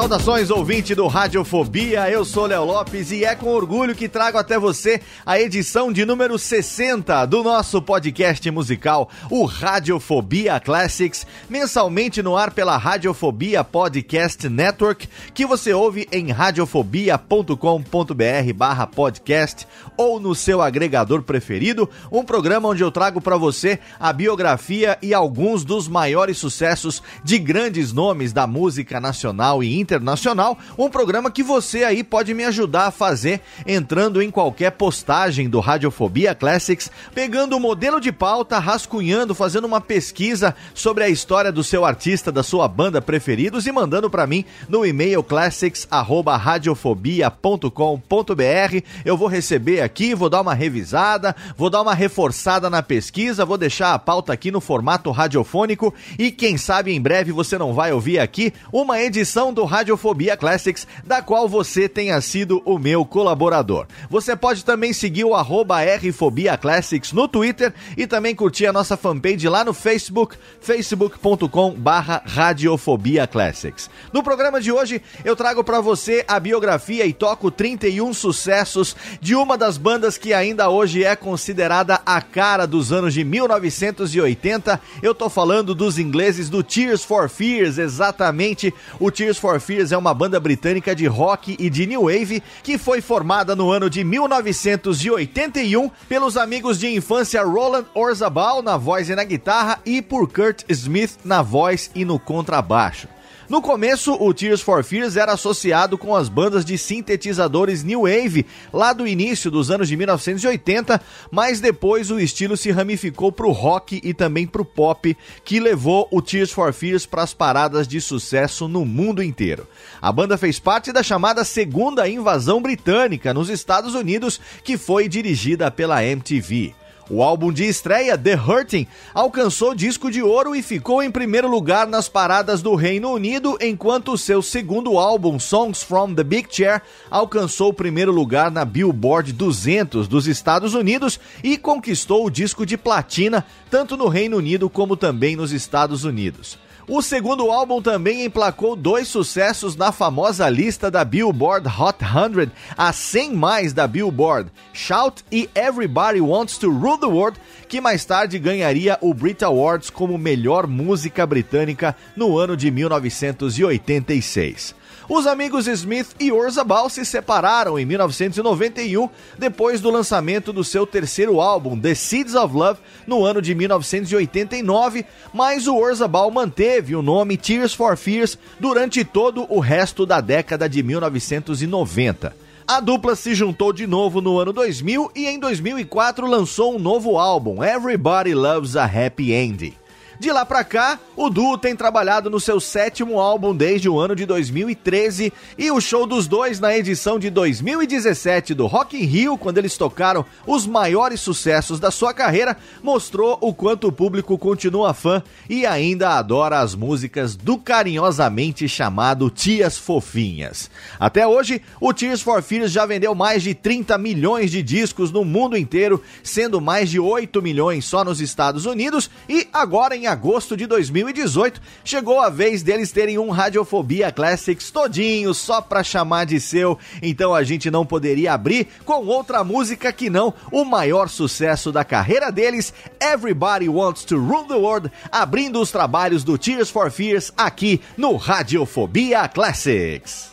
Saudações, ouvinte do Radiofobia, eu sou Léo Lopes e é com orgulho que trago até você a edição de número 60 do nosso podcast musical, o Radiofobia Classics, mensalmente no ar pela Radiofobia Podcast Network, que você ouve em radiofobia.com.br barra podcast ou no seu agregador preferido, um programa onde eu trago para você a biografia e alguns dos maiores sucessos de grandes nomes da música nacional e internacional Internacional, um programa que você aí pode me ajudar a fazer entrando em qualquer postagem do Radiofobia Classics, pegando o modelo de pauta, rascunhando, fazendo uma pesquisa sobre a história do seu artista, da sua banda preferidos e mandando para mim no e-mail classics@radiofobia.com.br. Eu vou receber aqui, vou dar uma revisada, vou dar uma reforçada na pesquisa, vou deixar a pauta aqui no formato radiofônico e quem sabe em breve você não vai ouvir aqui uma edição do Radiofobia Classics, da qual você tenha sido o meu colaborador. Você pode também seguir o arroba Rfobia Classics no Twitter e também curtir a nossa fanpage lá no Facebook, facebook.com barra Radiofobia Classics. No programa de hoje, eu trago para você a biografia e toco 31 sucessos de uma das bandas que ainda hoje é considerada a cara dos anos de 1980. Eu tô falando dos ingleses do Tears for Fears, exatamente o Tears for Fears é uma banda britânica de rock e de new wave que foi formada no ano de 1981 pelos amigos de infância Roland Orzabal na voz e na guitarra e por Kurt Smith na voz e no contrabaixo. No começo, o Tears for Fears era associado com as bandas de sintetizadores New Wave, lá do início dos anos de 1980, mas depois o estilo se ramificou para o rock e também para o pop, que levou o Tears for Fears para as paradas de sucesso no mundo inteiro. A banda fez parte da chamada Segunda Invasão Britânica nos Estados Unidos, que foi dirigida pela MTV. O álbum de estreia, The Hurting, alcançou disco de ouro e ficou em primeiro lugar nas paradas do Reino Unido, enquanto seu segundo álbum, Songs from the Big Chair, alcançou o primeiro lugar na Billboard 200 dos Estados Unidos e conquistou o disco de platina, tanto no Reino Unido como também nos Estados Unidos. O segundo álbum também emplacou dois sucessos na famosa lista da Billboard Hot 100, a 100 mais da Billboard, Shout e Everybody Wants to Rule the World, que mais tarde ganharia o Brit Awards como melhor música britânica no ano de 1986. Os amigos Smith e Orzabal se separaram em 1991, depois do lançamento do seu terceiro álbum, The Seeds of Love, no ano de 1989, mas o Orzabal manteve o nome Tears for Fears durante todo o resto da década de 1990. A dupla se juntou de novo no ano 2000 e em 2004 lançou um novo álbum, Everybody Loves a Happy Ending. De lá pra cá, o duo tem trabalhado no seu sétimo álbum desde o ano de 2013 e o show dos dois na edição de 2017 do Rock in Rio, quando eles tocaram os maiores sucessos da sua carreira, mostrou o quanto o público continua fã e ainda adora as músicas do carinhosamente chamado Tias Fofinhas. Até hoje, o Tears for Fears já vendeu mais de 30 milhões de discos no mundo inteiro, sendo mais de 8 milhões só nos Estados Unidos e agora em agosto de 2018, chegou a vez deles terem um Radiofobia Classics todinho só pra chamar de seu. Então a gente não poderia abrir com outra música que não o maior sucesso da carreira deles, Everybody Wants to Rule the World, abrindo os trabalhos do Tears for Fears aqui no Radiofobia Classics.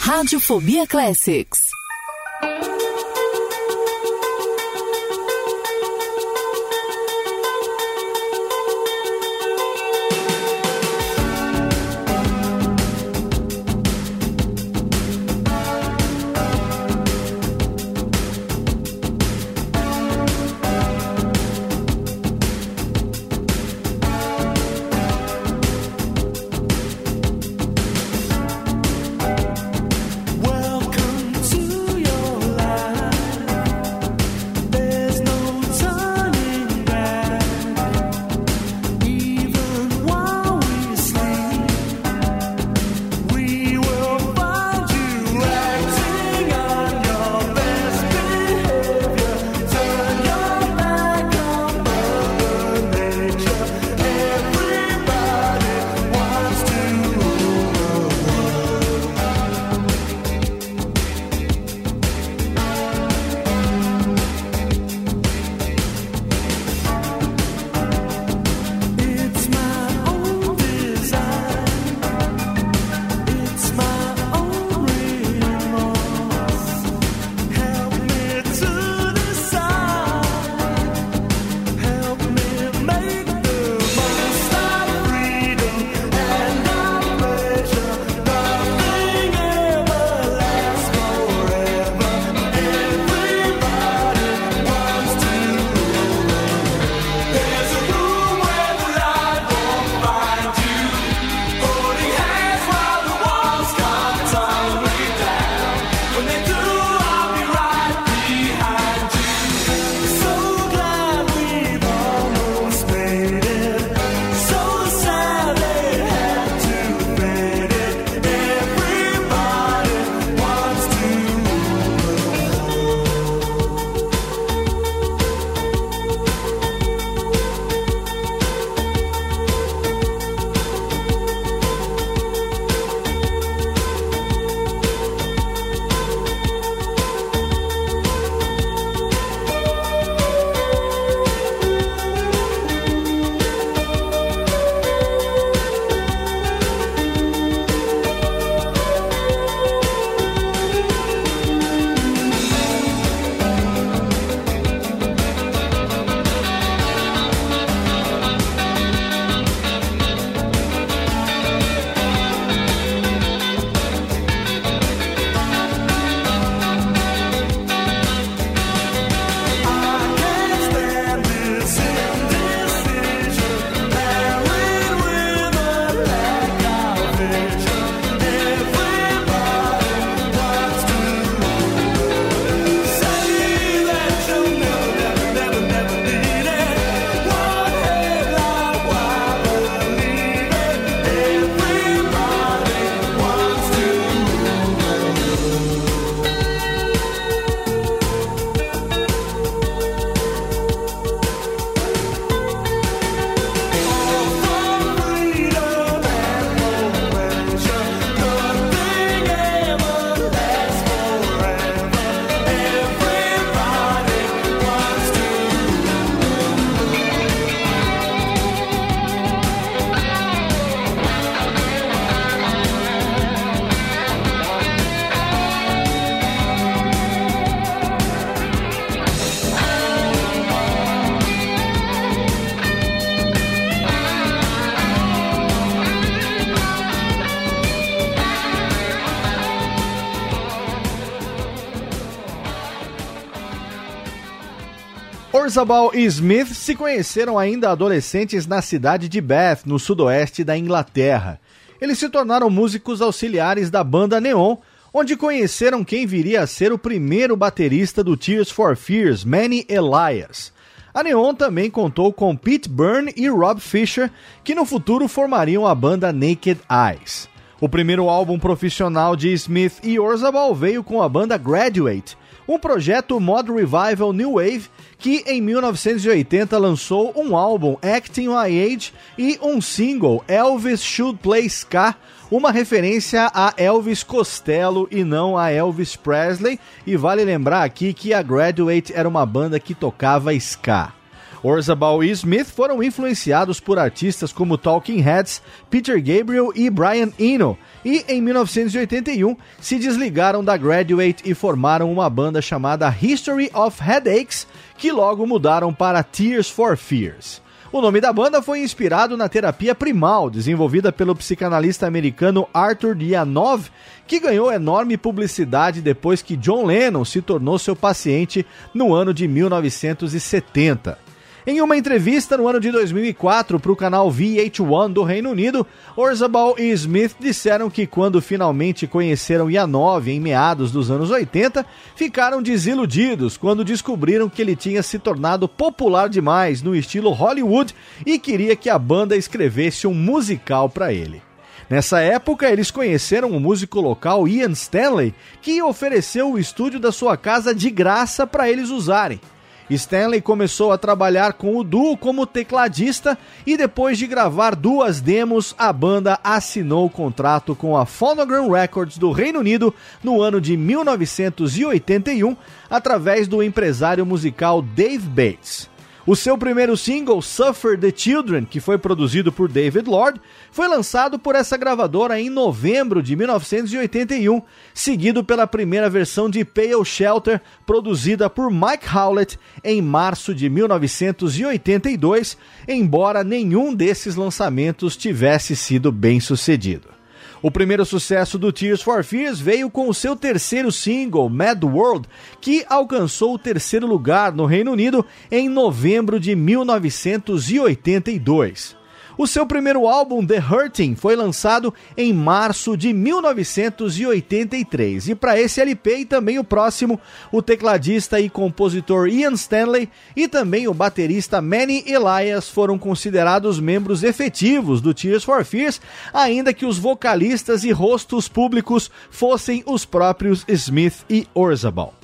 Radiofobia Classics. Orzabal e Smith se conheceram ainda adolescentes na cidade de Bath, no sudoeste da Inglaterra. Eles se tornaram músicos auxiliares da banda Neon, onde conheceram quem viria a ser o primeiro baterista do Tears for Fears, Manny Elias. A Neon também contou com Pete Byrne e Rob Fisher, que no futuro formariam a banda Naked Eyes. O primeiro álbum profissional de Smith e Orzabal veio com a banda Graduate, um projeto mod revival new wave que em 1980 lançou um álbum Acting My Age e um single Elvis Should Play Ska, uma referência a Elvis Costello e não a Elvis Presley, e vale lembrar aqui que a Graduate era uma banda que tocava ska. Orzabal e Smith foram influenciados por artistas como Talking Heads, Peter Gabriel e Brian Eno, e em 1981 se desligaram da Graduate e formaram uma banda chamada History of Headaches, que logo mudaram para Tears for Fears. O nome da banda foi inspirado na terapia primal, desenvolvida pelo psicanalista americano Arthur Dianov, que ganhou enorme publicidade depois que John Lennon se tornou seu paciente no ano de 1970. Em uma entrevista no ano de 2004 para o canal VH1 do Reino Unido, Orzabal e Smith disseram que quando finalmente conheceram Yanov em meados dos anos 80, ficaram desiludidos quando descobriram que ele tinha se tornado popular demais no estilo Hollywood e queria que a banda escrevesse um musical para ele. Nessa época, eles conheceram o músico local Ian Stanley, que ofereceu o estúdio da sua casa de graça para eles usarem. Stanley começou a trabalhar com o duo como tecladista e depois de gravar duas demos, a banda assinou contrato com a Phonogram Records do Reino Unido no ano de 1981, através do empresário musical Dave Bates. O seu primeiro single, Suffer the Children, que foi produzido por David Lord, foi lançado por essa gravadora em novembro de 1981, seguido pela primeira versão de Pale Shelter, produzida por Mike Howlett em março de 1982, embora nenhum desses lançamentos tivesse sido bem sucedido. O primeiro sucesso do Tears for Fears veio com o seu terceiro single, Mad World, que alcançou o terceiro lugar no Reino Unido em novembro de 1982. O seu primeiro álbum, The Hurting, foi lançado em março de 1983. E para esse LP e também o próximo, o tecladista e compositor Ian Stanley e também o baterista Manny Elias foram considerados membros efetivos do Tears for Fears, ainda que os vocalistas e rostos públicos fossem os próprios Smith e Orzabal.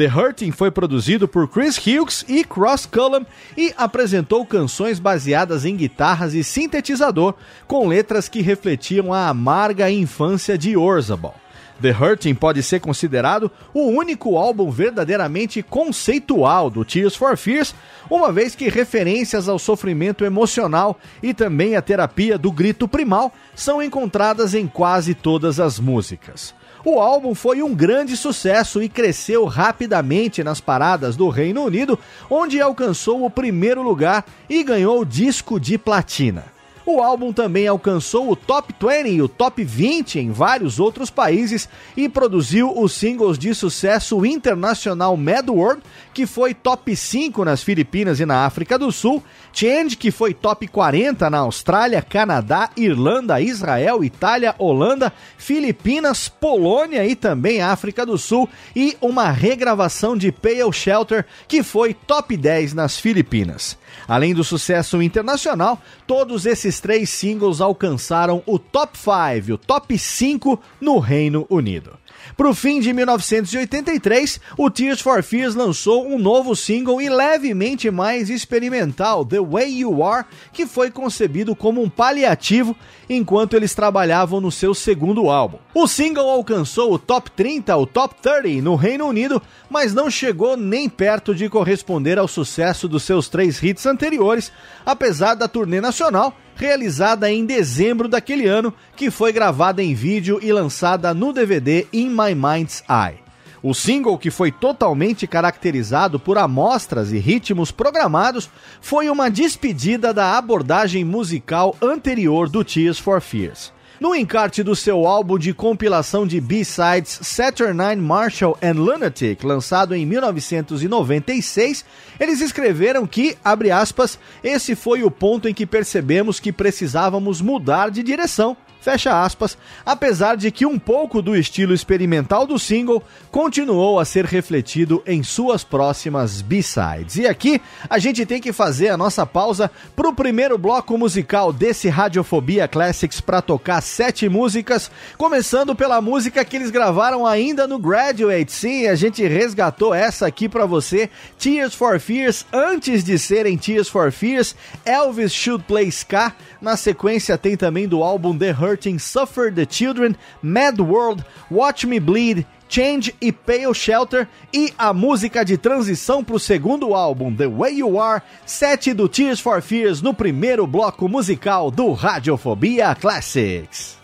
The Hurting foi produzido por Chris Hughes e Cross Cullum e apresentou canções baseadas em guitarras e sintetizador, com letras que refletiam a amarga infância de Orzabal. The Hurting pode ser considerado o único álbum verdadeiramente conceitual do Tears for Fears, uma vez que referências ao sofrimento emocional e também à terapia do grito primal são encontradas em quase todas as músicas. O álbum foi um grande sucesso e cresceu rapidamente nas paradas do Reino Unido, onde alcançou o primeiro lugar e ganhou disco de platina. O álbum também alcançou o top 20 e o top 20 em vários outros países e produziu os singles de sucesso internacional Mad World, que foi top 5 nas Filipinas e na África do Sul, Change, que foi top 40 na Austrália, Canadá, Irlanda, Israel, Itália, Holanda, Filipinas, Polônia e também África do Sul, e uma regravação de Pale Shelter, que foi top 10 nas Filipinas. Além do sucesso internacional, todos esses três singles alcançaram o top 5, o top 5 no Reino Unido. Para o fim de 1983, o Tears for Fears lançou um novo single e levemente mais experimental, The Way You Are, que foi concebido como um paliativo enquanto eles trabalhavam no seu segundo álbum. O single alcançou o top 30, o top 30 no Reino Unido, mas não chegou nem perto de corresponder ao sucesso dos seus três hits anteriores, apesar da turnê nacional realizada em dezembro daquele ano, que foi gravada em vídeo e lançada no DVD In My Mind's Eye. O single, que foi totalmente caracterizado por amostras e ritmos programados, foi uma despedida da abordagem musical anterior do Tears for Fears. No encarte do seu álbum de compilação de B-sides Saturnine Marshall and Lunatic, lançado em 1996, eles escreveram que, abre aspas, esse foi o ponto em que percebemos que precisávamos mudar de direção fecha aspas, apesar de que um pouco do estilo experimental do single continuou a ser refletido em suas próximas B-sides. E aqui a gente tem que fazer a nossa pausa para o primeiro bloco musical desse Radiofobia Classics para tocar sete músicas, começando pela música que eles gravaram ainda no Graduate. Sim, a gente resgatou essa aqui para você, Tears for Fears, antes de serem Tears for Fears, Elvis Should Play Ska. Na sequência tem também do álbum The Hurting Suffer the Children, Mad World, Watch Me Bleed, Change e Pale Shelter e a música de transição para o segundo álbum, The Way You Are, sete do Tears for Fears no primeiro bloco musical do Radiofobia Classics.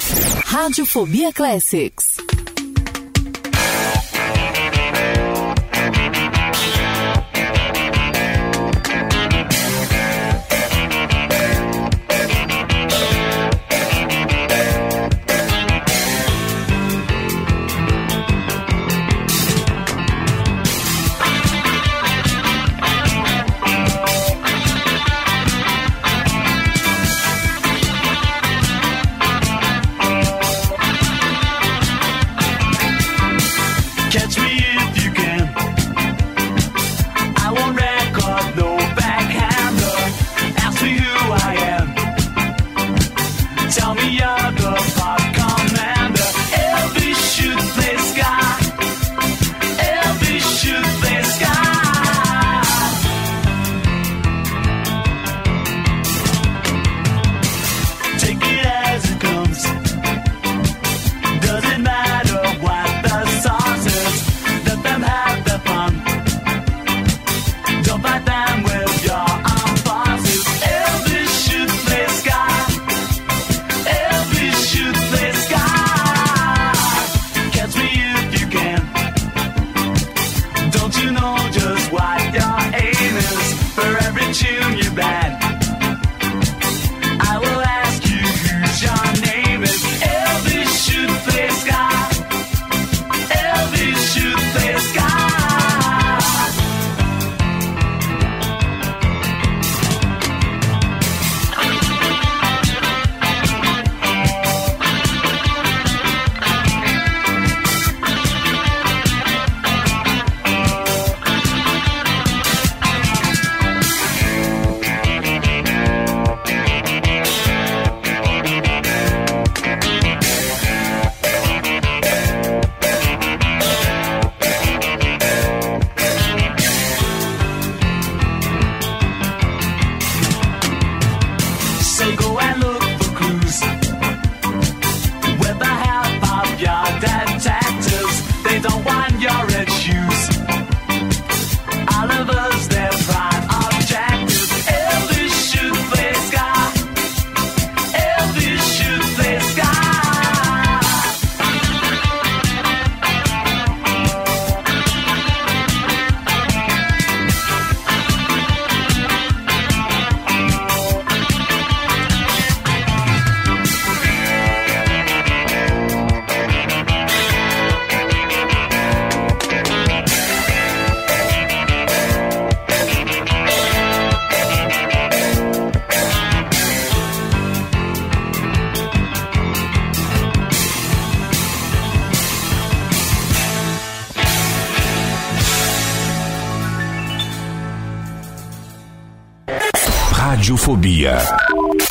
Radiofobia Classics.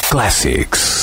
Classics.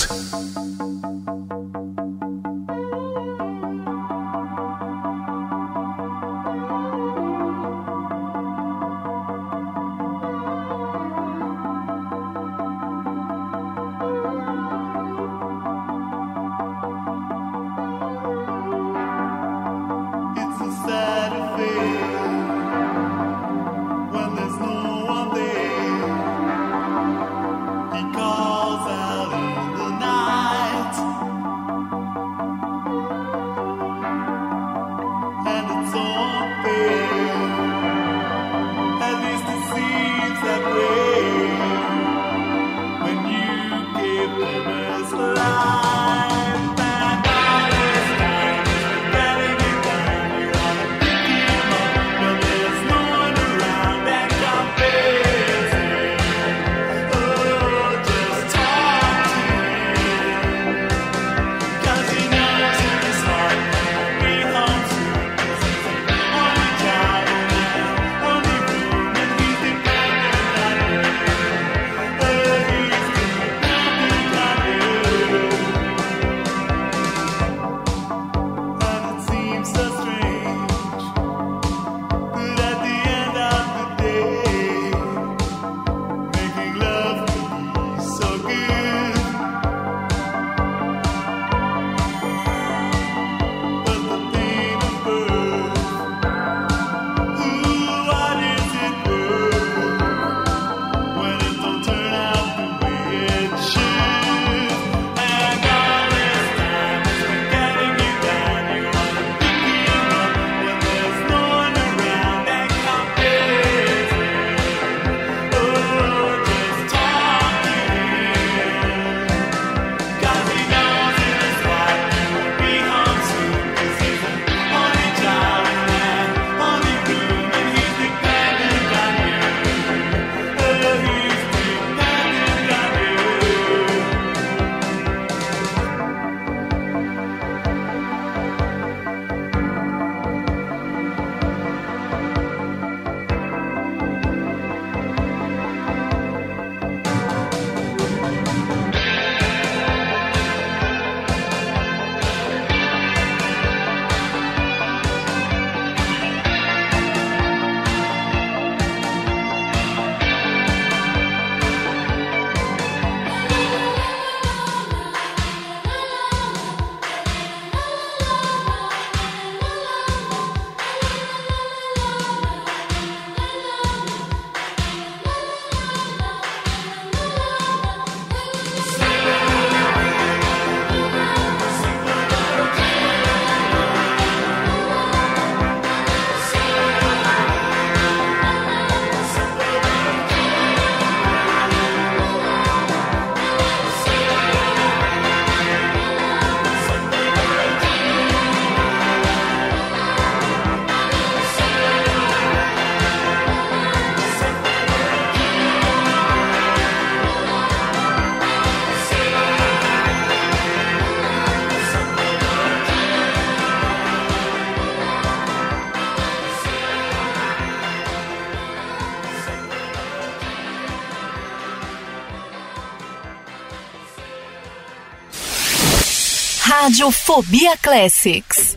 Radiofobia Classics.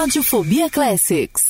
Radiofobia Classics.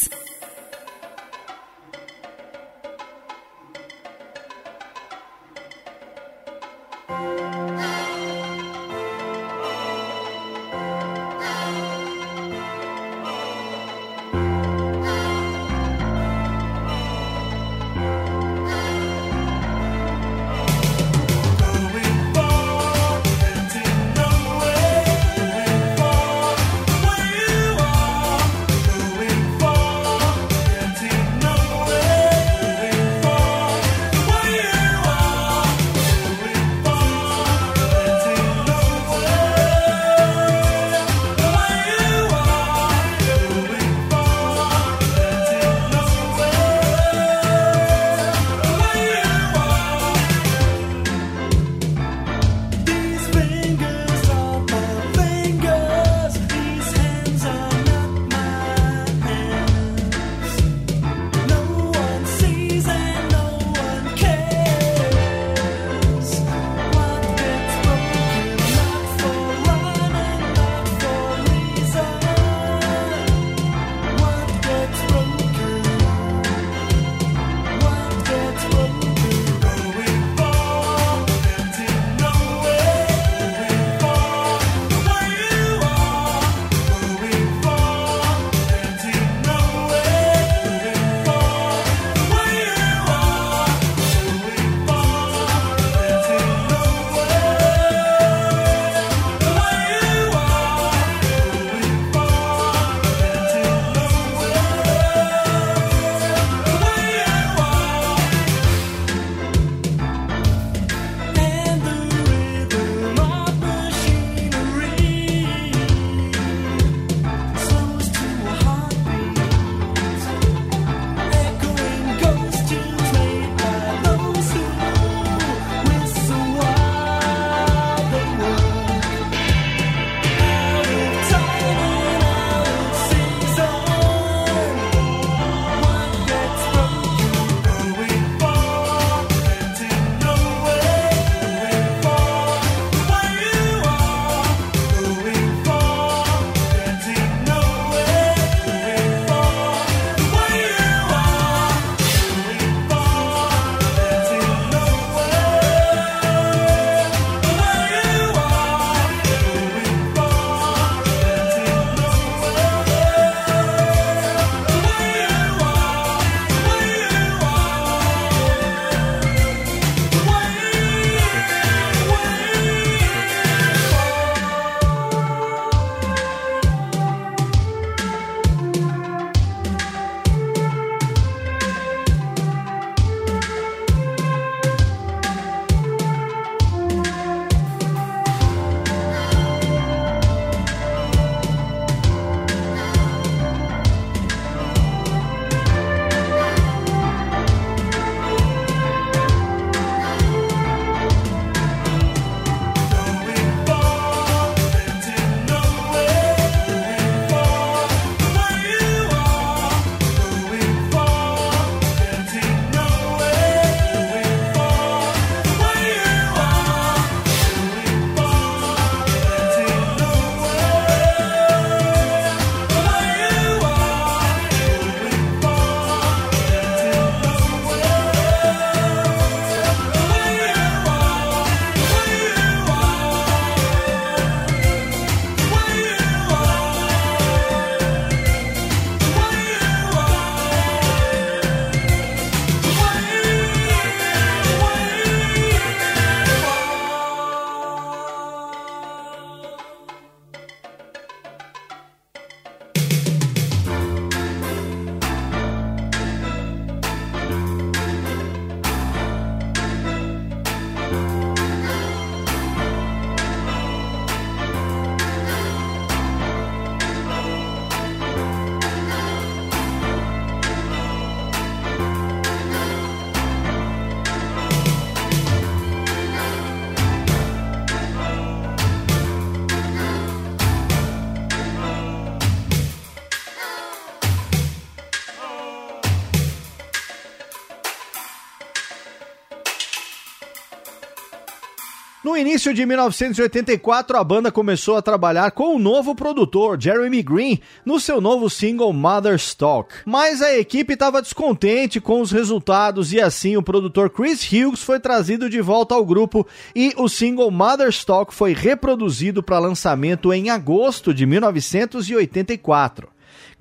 Início de 1984, a banda começou a trabalhar com o novo produtor, Jeremy Green, no seu novo single Mother's Talk. Mas a equipe estava descontente com os resultados e assim o produtor Chris Hughes foi trazido de volta ao grupo e o single Mother's Talk foi reproduzido para lançamento em agosto de 1984.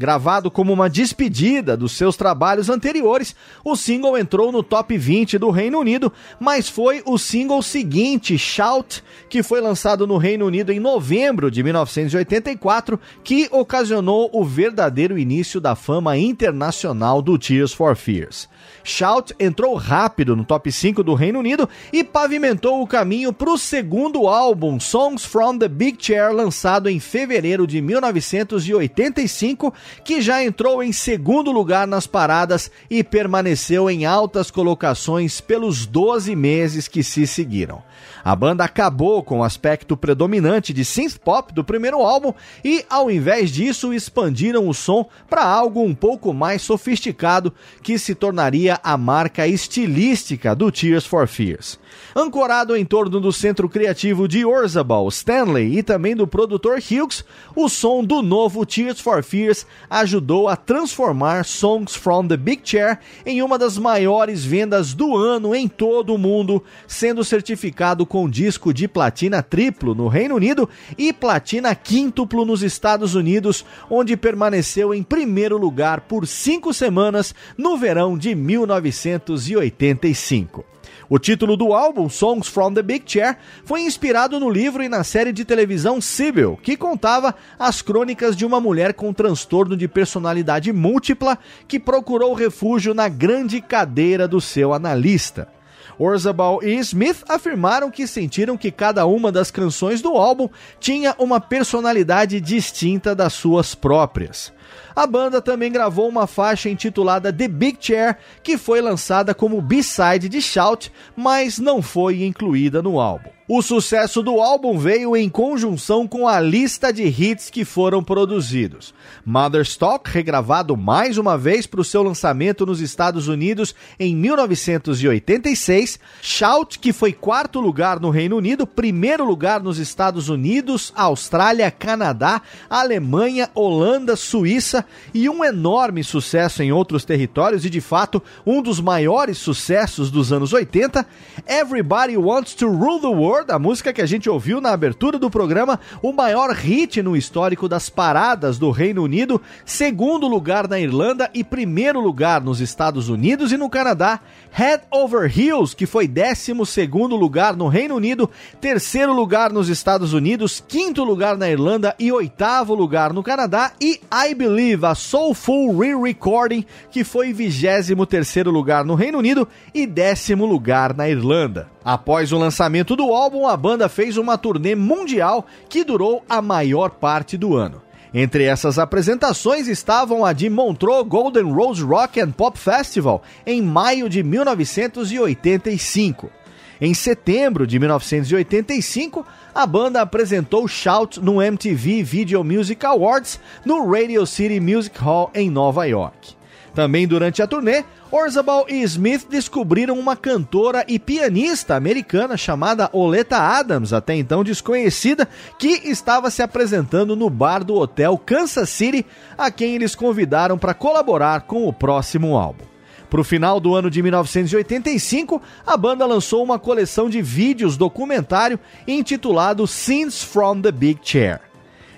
Gravado como uma despedida dos seus trabalhos anteriores, o single entrou no top 20 do Reino Unido, mas foi o single seguinte, Shout, que foi lançado no Reino Unido em novembro de 1984, que ocasionou o verdadeiro início da fama internacional do Tears for Fears. Shout entrou rápido no top 5 do Reino Unido e pavimentou o caminho para o segundo álbum, Songs from the Big Chair, lançado em fevereiro de 1985, que já entrou em segundo lugar nas paradas e permaneceu em altas colocações pelos 12 meses que se seguiram. A banda acabou com o aspecto predominante de synth pop do primeiro álbum e, ao invés disso, expandiram o som para algo um pouco mais sofisticado que se tornaria a marca estilística do Tears for Fears. Ancorado em torno do centro criativo de Orzabal, Stanley e também do produtor Hughes, o som do novo Tears for Fears ajudou a transformar Songs from the Big Chair em uma das maiores vendas do ano em todo o mundo, sendo certificado com disco de platina triplo no Reino Unido e platina quíntuplo nos Estados Unidos, onde permaneceu em primeiro lugar por cinco semanas no verão de 1985. O título do álbum, Songs from the Big Chair, foi inspirado no livro e na série de televisão Sibyl, que contava as crônicas de uma mulher com transtorno de personalidade múltipla que procurou refúgio na grande cadeira do seu analista. Orzabal e Smith afirmaram que sentiram que cada uma das canções do álbum tinha uma personalidade distinta das suas próprias. A banda também gravou uma faixa intitulada The Big Chair, que foi lançada como B-side de Shout, mas não foi incluída no álbum. O sucesso do álbum veio em conjunção com a lista de hits que foram produzidos. Mother's Talk, regravado mais uma vez para o seu lançamento nos Estados Unidos em 1986. Shout, que foi quarto lugar no Reino Unido, primeiro lugar nos Estados Unidos, Austrália, Canadá, Alemanha, Holanda, Suíça e um enorme sucesso em outros territórios e, de fato, um dos maiores sucessos dos anos 80. Everybody Wants to Rule the World da música que a gente ouviu na abertura do programa, o maior hit no histórico das paradas do Reino Unido, segundo lugar na Irlanda e primeiro lugar nos Estados Unidos e no Canadá. Head Over Heels, que foi 12 lugar no Reino Unido, terceiro lugar nos Estados Unidos, quinto lugar na Irlanda e oitavo lugar no Canadá. E I Believe, a Soulful Re-Recording, que foi 23 terceiro lugar no Reino Unido e décimo lugar na Irlanda. Após o lançamento do álbum, a banda fez uma turnê mundial que durou a maior parte do ano. Entre essas apresentações estavam a de Montreux Golden Rose Rock and Pop Festival em maio de 1985. Em setembro de 1985, a banda apresentou Shout no MTV Video Music Awards no Radio City Music Hall em Nova York. Também durante a turnê, Orzabal e Smith descobriram uma cantora e pianista americana chamada Oleta Adams, até então desconhecida, que estava se apresentando no bar do hotel Kansas City, a quem eles convidaram para colaborar com o próximo álbum. Para o final do ano de 1985, a banda lançou uma coleção de vídeos documentário intitulado Scenes from the Big Chair.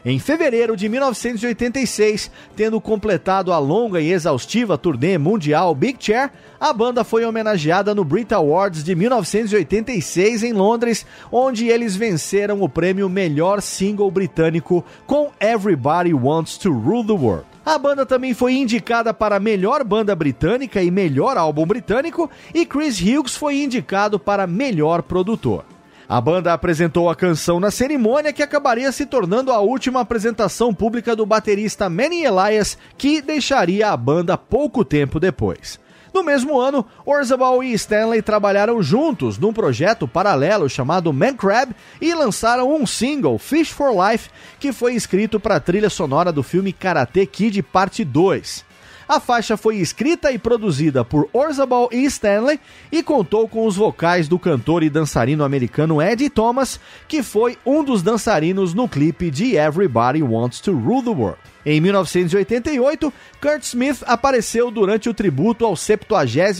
Em fevereiro de 1986, tendo completado a longa e exaustiva turnê mundial Big Chair, a banda foi homenageada no Brit Awards de 1986 em Londres, onde eles venceram o prêmio Melhor Single Britânico com Everybody Wants to Rule the World. A banda também foi indicada para melhor banda britânica e melhor álbum britânico, e Chris Hughes foi indicado para melhor produtor. A banda apresentou a canção na cerimônia que acabaria se tornando a última apresentação pública do baterista Manny Elias, que deixaria a banda pouco tempo depois. No mesmo ano, Orzabal e Stanley trabalharam juntos num projeto paralelo chamado Man Crab e lançaram um single, Fish for Life, que foi escrito para a trilha sonora do filme Karate Kid Parte 2. A faixa foi escrita e produzida por Orzabal e Stanley e contou com os vocais do cantor e dançarino americano Eddie Thomas, que foi um dos dançarinos no clipe de Everybody Wants to Rule the World. Em 1988, Kurt Smith apareceu durante o tributo ao 70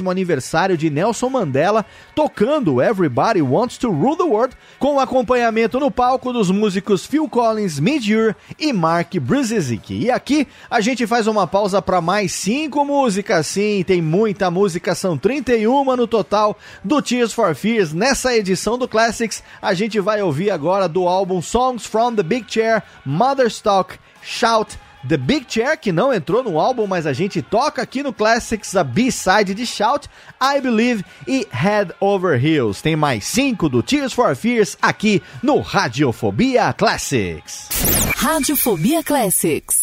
aniversário de Nelson Mandela, tocando Everybody Wants to Rule the World, com acompanhamento no palco dos músicos Phil Collins, Midge e Mark Brzezinski. E aqui a gente faz uma pausa para mais cinco músicas, sim, tem muita música, são 31 no total do Tears for Fears. Nessa edição do Classics, a gente vai ouvir agora do álbum Songs from the Big Chair, Mother's Talk, Shout, The Big Chair, que não entrou no álbum, mas a gente toca aqui no Classics a B-side de Shout, I Believe e Head Over Heels. Tem mais cinco do Tears for Fears aqui no Radiofobia Classics. Radiofobia Classics.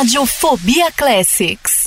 Radiofobia Classics.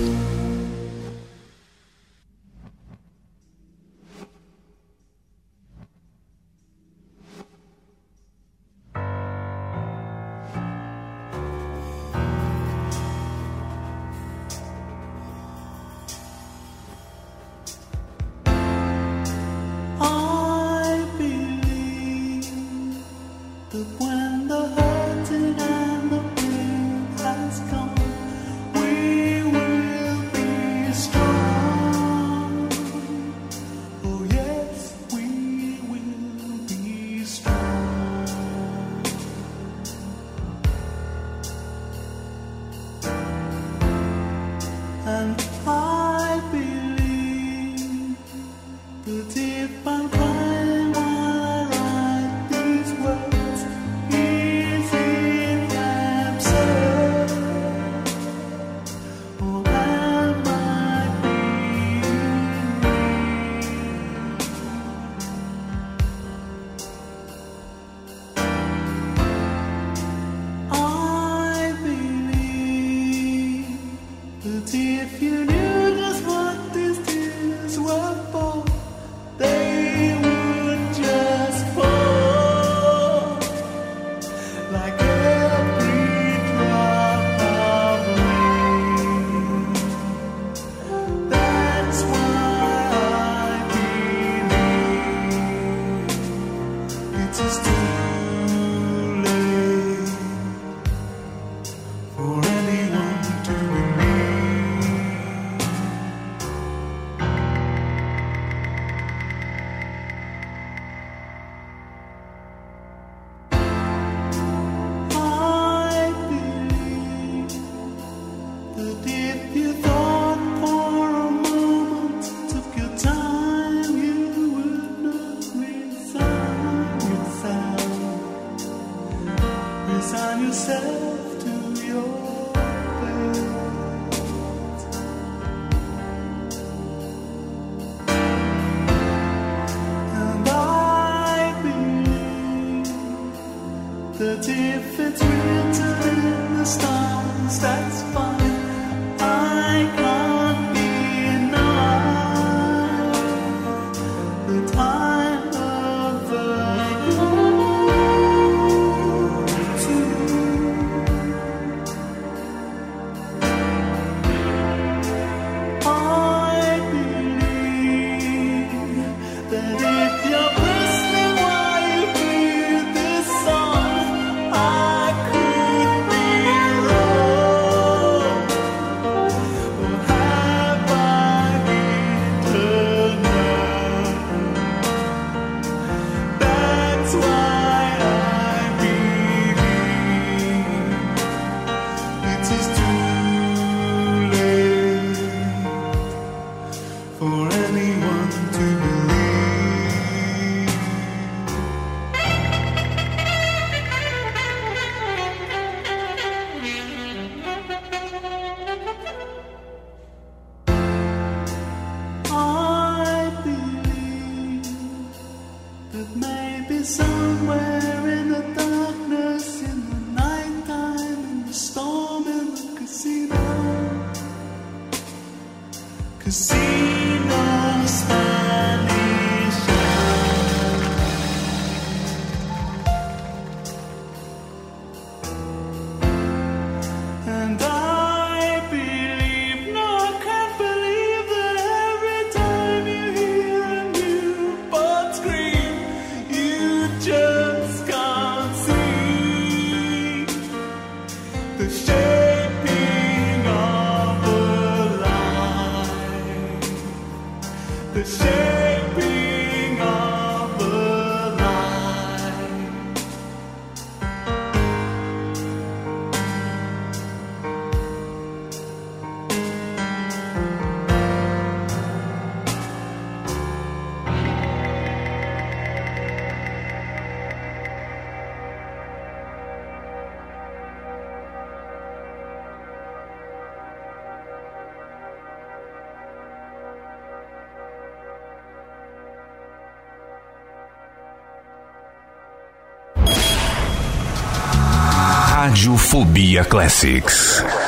Radiofobia Classics.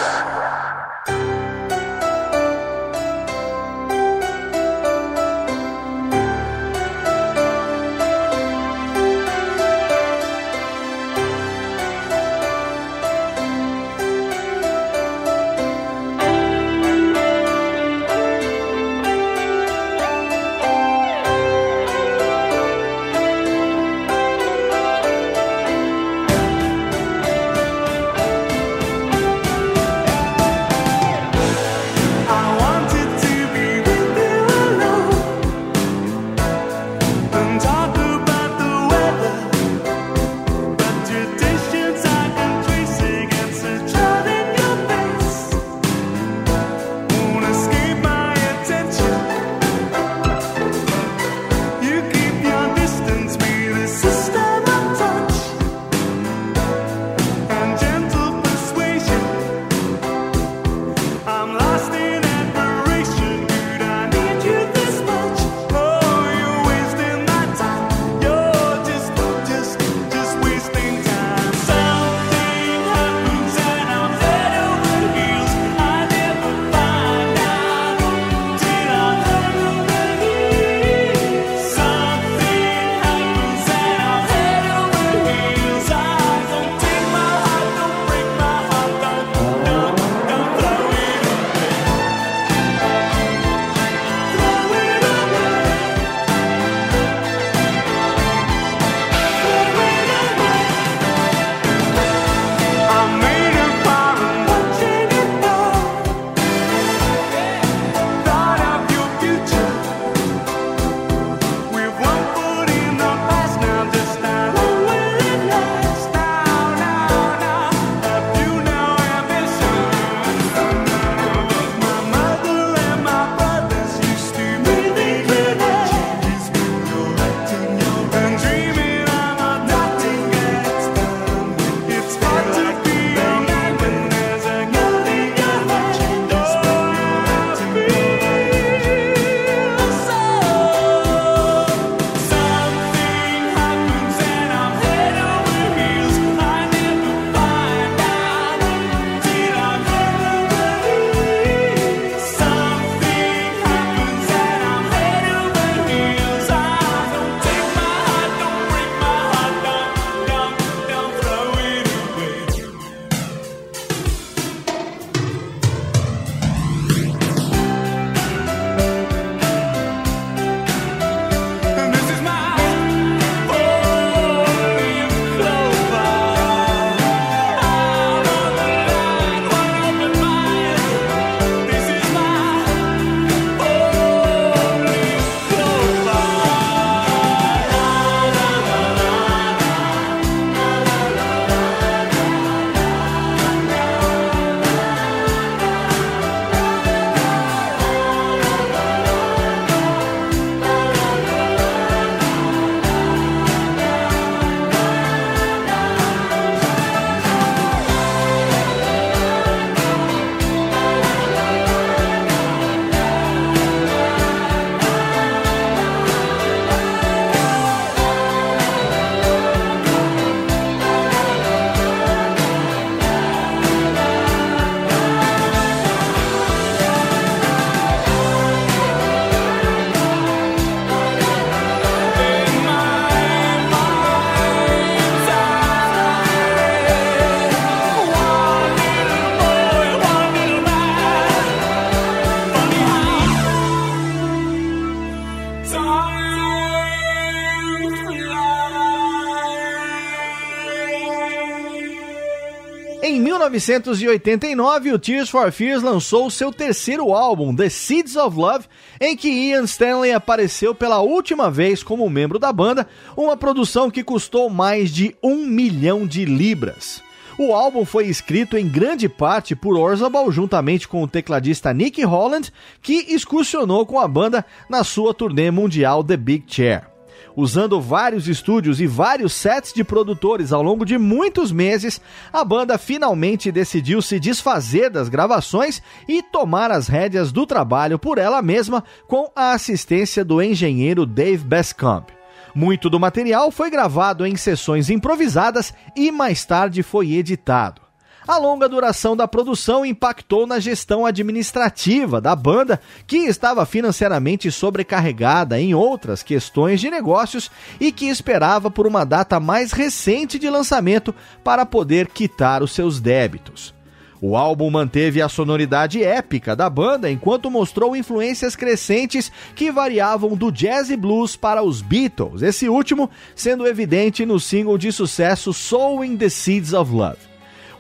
1989, o Tears for Fears lançou seu terceiro álbum, The Seeds of Love, em que Ian Stanley apareceu pela última vez como membro da banda, uma produção que custou mais de um milhão de libras. O álbum foi escrito em grande parte por Orzabal juntamente com o tecladista Nick Holland, que excursionou com a banda na sua turnê mundial The Big Chair. Usando vários estúdios e vários sets de produtores ao longo de muitos meses, a banda finalmente decidiu se desfazer das gravações e tomar as rédeas do trabalho por ela mesma com a assistência do engenheiro Dave Bescamp. Muito do material foi gravado em sessões improvisadas e mais tarde foi editado. A longa duração da produção impactou na gestão administrativa da banda, que estava financeiramente sobrecarregada em outras questões de negócios e que esperava por uma data mais recente de lançamento para poder quitar os seus débitos. O álbum manteve a sonoridade épica da banda enquanto mostrou influências crescentes que variavam do jazz e blues para os Beatles, esse último sendo evidente no single de sucesso Sowing the Seeds of Love.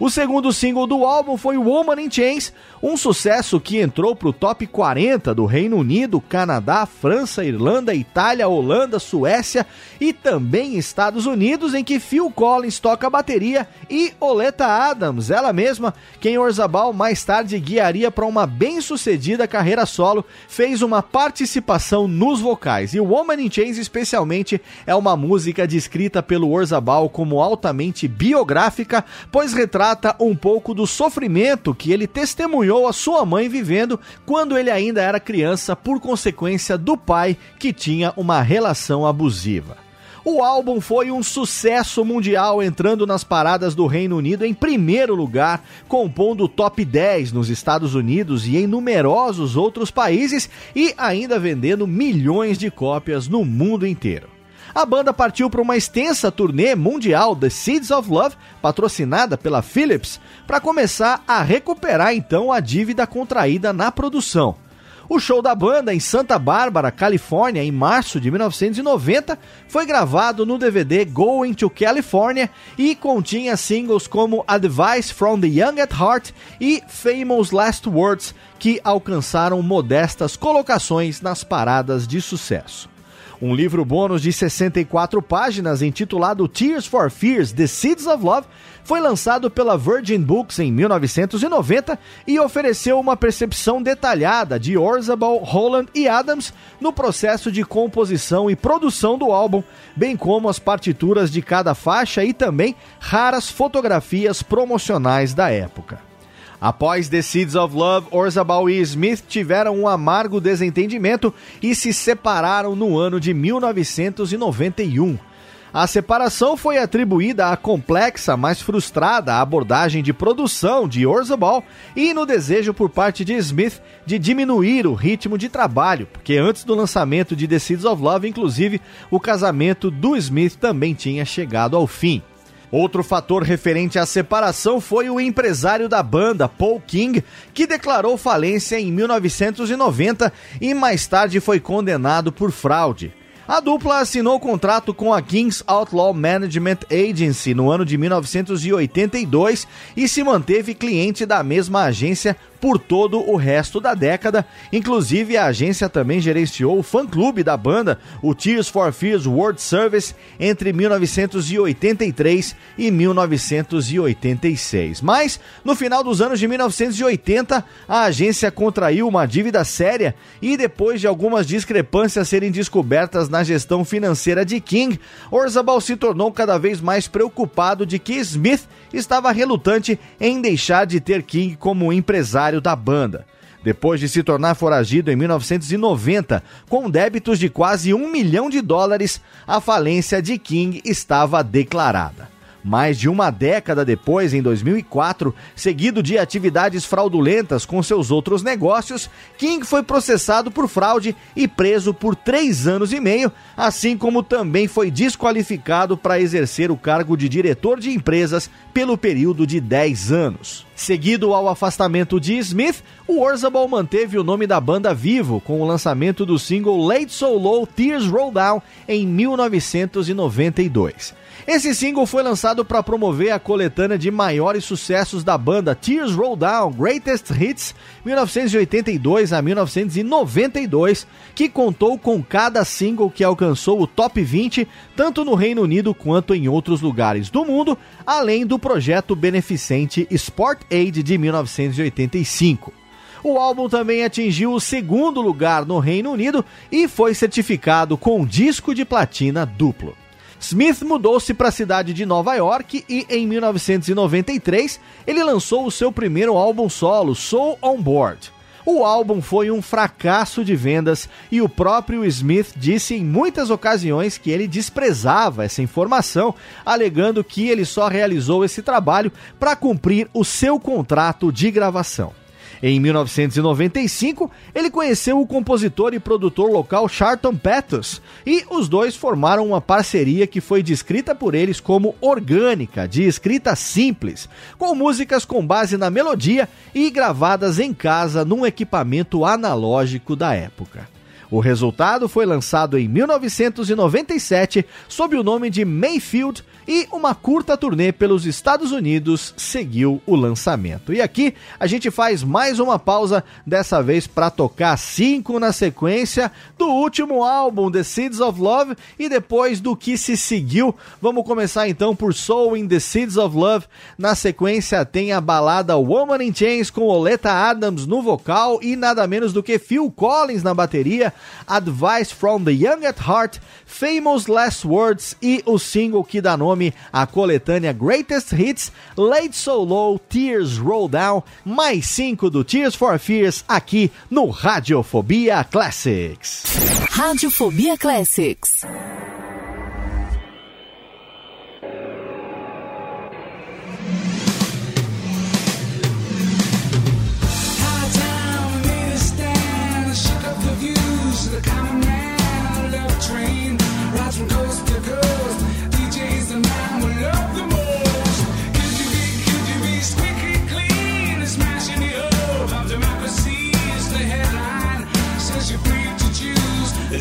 O segundo single do álbum foi Woman in Chains, um sucesso que entrou para o top 40 do Reino Unido, Canadá, França, Irlanda, Itália, Holanda, Suécia e também Estados Unidos, em que Phil Collins toca bateria e Oleta Adams, ela mesma, quem Orzabal mais tarde guiaria para uma bem-sucedida carreira solo, fez uma participação nos vocais. E Woman in Chains, especialmente, é uma música descrita pelo Orzabal como altamente biográfica, pois retrata um pouco do sofrimento que ele testemunhou a sua mãe vivendo quando ele ainda era criança por consequência do pai que tinha uma relação abusiva. O álbum foi um sucesso mundial, entrando nas paradas do Reino Unido em primeiro lugar, compondo o top 10 nos Estados Unidos e em numerosos outros países e ainda vendendo milhões de cópias no mundo inteiro a banda partiu para uma extensa turnê mundial The Seeds of Love, patrocinada pela Philips, para começar a recuperar então a dívida contraída na produção. O show da banda em Santa Bárbara, Califórnia, em março de 1990, foi gravado no DVD Going to California e continha singles como Advice from the Young at Heart e Famous Last Words, que alcançaram modestas colocações nas paradas de sucesso. Um livro bônus de 64 páginas intitulado Tears for Fears: The Seeds of Love foi lançado pela Virgin Books em 1990 e ofereceu uma percepção detalhada de Orzabal, Holland e Adams no processo de composição e produção do álbum, bem como as partituras de cada faixa e também raras fotografias promocionais da época. Após The Seeds of Love, Orzabal e Smith tiveram um amargo desentendimento e se separaram no ano de 1991. A separação foi atribuída à complexa, mas frustrada abordagem de produção de Orzabal e no desejo por parte de Smith de diminuir o ritmo de trabalho, porque antes do lançamento de The Seeds of Love, inclusive, o casamento do Smith também tinha chegado ao fim. Outro fator referente à separação foi o empresário da banda, Paul King, que declarou falência em 1990 e mais tarde foi condenado por fraude. A dupla assinou contrato com a Kings Outlaw Management Agency no ano de 1982 e se manteve cliente da mesma agência por todo o resto da década. Inclusive, a agência também gerenciou o fã-clube da banda, o Tears for Fears World Service, entre 1983 e 1986. Mas, no final dos anos de 1980, a agência contraiu uma dívida séria e, depois de algumas discrepâncias serem descobertas na gestão financeira de King, Orzabal se tornou cada vez mais preocupado de que Smith estava relutante em deixar de ter King como empresário da banda. Depois de se tornar foragido em 1990, com débitos de quase um milhão de dólares, a falência de King estava declarada. Mais de uma década depois, em 2004, seguido de atividades fraudulentas com seus outros negócios, King foi processado por fraude e preso por três anos e meio, assim como também foi desqualificado para exercer o cargo de diretor de empresas pelo período de 10 anos. Seguido ao afastamento de Smith, o Orzabal manteve o nome da banda vivo com o lançamento do single Late So Low Tears Roll Down em 1992. Esse single foi lançado para promover a coletânea de maiores sucessos da banda Tears Roll Down Greatest Hits 1982 a 1992, que contou com cada single que alcançou o top 20 tanto no Reino Unido quanto em outros lugares do mundo, além do projeto beneficente Sport Aid de 1985. O álbum também atingiu o segundo lugar no Reino Unido e foi certificado com disco de platina duplo. Smith mudou-se para a cidade de Nova York e em 1993 ele lançou o seu primeiro álbum solo, Soul on Board. O álbum foi um fracasso de vendas e o próprio Smith disse em muitas ocasiões que ele desprezava essa informação, alegando que ele só realizou esse trabalho para cumprir o seu contrato de gravação. Em 1995, ele conheceu o compositor e produtor local Charlton Pettus e os dois formaram uma parceria que foi descrita por eles como orgânica, de escrita simples, com músicas com base na melodia e gravadas em casa num equipamento analógico da época. O resultado foi lançado em 1997 sob o nome de Mayfield e uma curta turnê pelos Estados Unidos seguiu o lançamento. E aqui a gente faz mais uma pausa, dessa vez para tocar cinco na sequência do último álbum, The Seeds of Love, e depois do que se seguiu. Vamos começar então por Soul in the Seeds of Love. Na sequência tem a balada Woman in Chains com Oleta Adams no vocal e nada menos do que Phil Collins na bateria, Advice from the Young at Heart, Famous Last Words e o single que dá nome à coletânea Greatest Hits, Late So Low, Tears Roll Down, mais cinco do Tears for Fears aqui no Radiofobia Classics. Radiofobia Classics.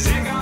Llega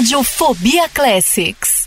Rádio Fobia Classics.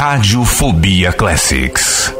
Rádio Fobia Classics.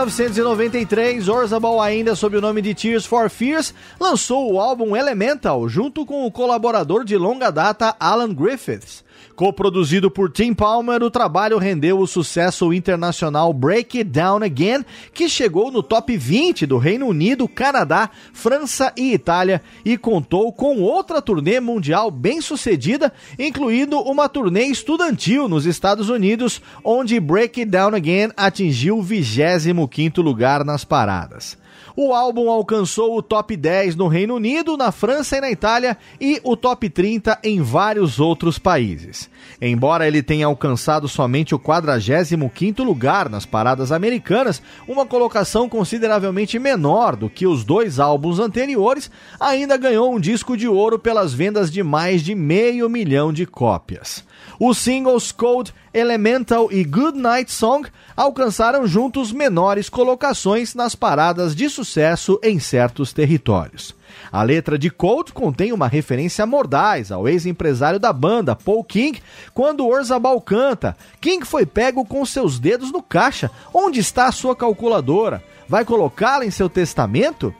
1993, Orzabal, ainda sob o nome de Tears for Fears, lançou o álbum Elemental junto com o colaborador de longa data Alan Griffiths. Co-produzido por Tim Palmer, o trabalho rendeu o sucesso internacional Break It Down Again, que chegou no top 20 do Reino Unido, Canadá, França e Itália e contou com outra turnê mundial bem sucedida, incluindo uma turnê estudantil nos Estados Unidos, onde Break It Down Again atingiu o 25º lugar nas paradas. O álbum alcançou o top 10 no Reino Unido, na França e na Itália e o top 30 em vários outros países. Embora ele tenha alcançado somente o 45º lugar nas paradas americanas, uma colocação consideravelmente menor do que os dois álbuns anteriores, ainda ganhou um disco de ouro pelas vendas de mais de meio milhão de cópias. Os singles Code, Elemental e Good Night Song alcançaram juntos menores colocações nas paradas de sucesso em certos territórios. A letra de Cold contém uma referência mordaz ao ex-empresário da banda, Paul King, quando Orzabal canta: King foi pego com seus dedos no caixa. Onde está a sua calculadora? Vai colocá-la em seu testamento?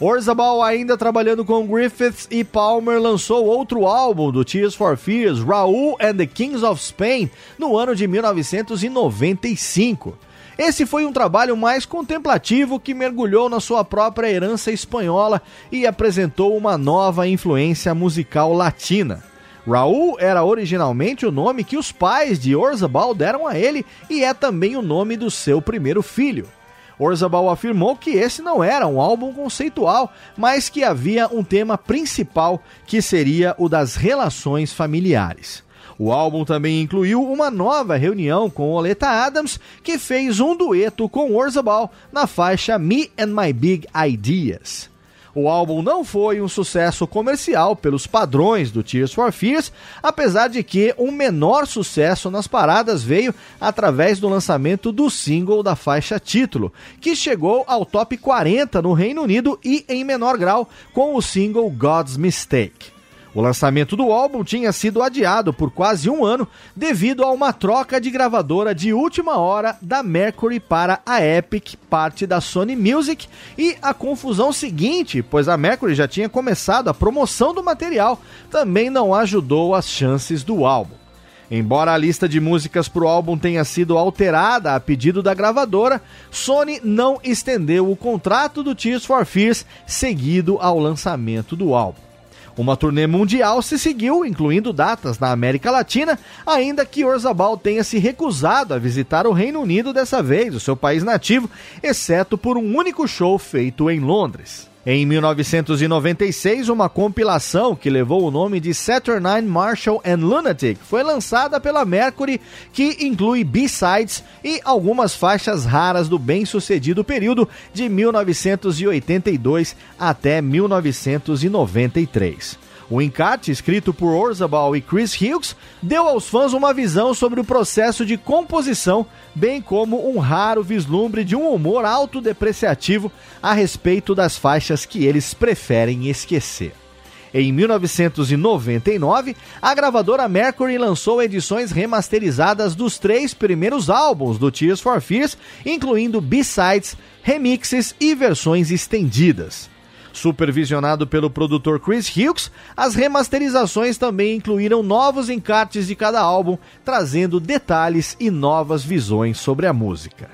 Orzabal, ainda trabalhando com Griffiths e Palmer, lançou outro álbum do Tears for Fears, Raul and the Kings of Spain, no ano de 1995. Esse foi um trabalho mais contemplativo que mergulhou na sua própria herança espanhola e apresentou uma nova influência musical latina. Raul era originalmente o nome que os pais de Orzabal deram a ele e é também o nome do seu primeiro filho. Orzabal afirmou que esse não era um álbum conceitual, mas que havia um tema principal que seria o das relações familiares. O álbum também incluiu uma nova reunião com Oleta Adams, que fez um dueto com Orzabal na faixa Me and My Big Ideas. O álbum não foi um sucesso comercial pelos padrões do Tears for Fears, apesar de que um menor sucesso nas paradas veio através do lançamento do single da faixa título, que chegou ao top 40 no Reino Unido e em menor grau com o single God's Mistake. O lançamento do álbum tinha sido adiado por quase um ano devido a uma troca de gravadora de última hora da Mercury para a Epic, parte da Sony Music, e a confusão seguinte, pois a Mercury já tinha começado a promoção do material, também não ajudou as chances do álbum. Embora a lista de músicas para o álbum tenha sido alterada a pedido da gravadora, Sony não estendeu o contrato do Tears for Fears seguido ao lançamento do álbum. Uma turnê mundial se seguiu, incluindo datas na América Latina, ainda que Orzabal tenha se recusado a visitar o Reino Unido dessa vez, o seu país nativo, exceto por um único show feito em Londres. Em 1996, uma compilação que levou o nome de Saturnine Marshall and Lunatic foi lançada pela Mercury, que inclui B-sides e algumas faixas raras do bem-sucedido período de 1982 até 1993. O encarte, escrito por Orzabal e Chris Hughes, deu aos fãs uma visão sobre o processo de composição, bem como um raro vislumbre de um humor autodepreciativo a respeito das faixas que eles preferem esquecer. Em 1999, a gravadora Mercury lançou edições remasterizadas dos três primeiros álbuns do Tears for Fears, incluindo B-sides, remixes e versões estendidas. Supervisionado pelo produtor Chris Hughes, as remasterizações também incluíram novos encartes de cada álbum, trazendo detalhes e novas visões sobre a música.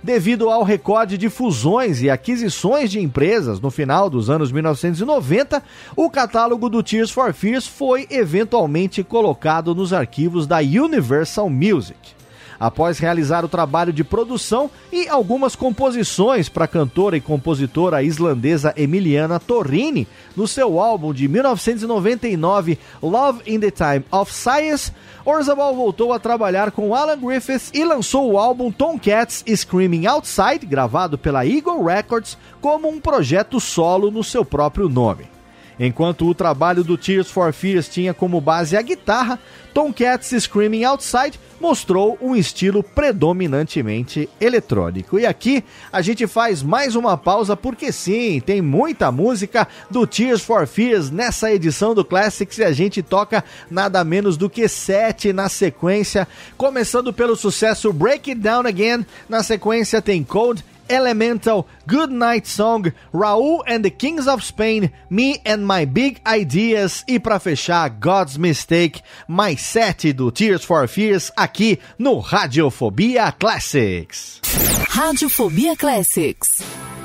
Devido ao recorde de fusões e aquisições de empresas no final dos anos 1990, o catálogo do Tears for Fears foi eventualmente colocado nos arquivos da Universal Music. Após realizar o trabalho de produção e algumas composições para a cantora e compositora islandesa Emiliana Torrini, no seu álbum de 1999 Love in the Time of Science, Orzabal voltou a trabalhar com Alan Griffiths e lançou o álbum Tomcats Screaming Outside, gravado pela Eagle Records, como um projeto solo no seu próprio nome. Enquanto o trabalho do Tears for Fears tinha como base a guitarra, Tomcats Screaming Outside mostrou um estilo predominantemente eletrônico. E aqui a gente faz mais uma pausa porque sim, tem muita música do Tears for Fears nessa edição do Classics e a gente toca nada menos do que sete na sequência, começando pelo sucesso Break It Down Again, na sequência tem Cold Elemental, Good Night Song, Raul and the Kings of Spain, Me and My Big Ideas e para fechar God's Mistake, mais sete do Tears for Fears aqui no Radiofobia Classics. Radiofobia Classics.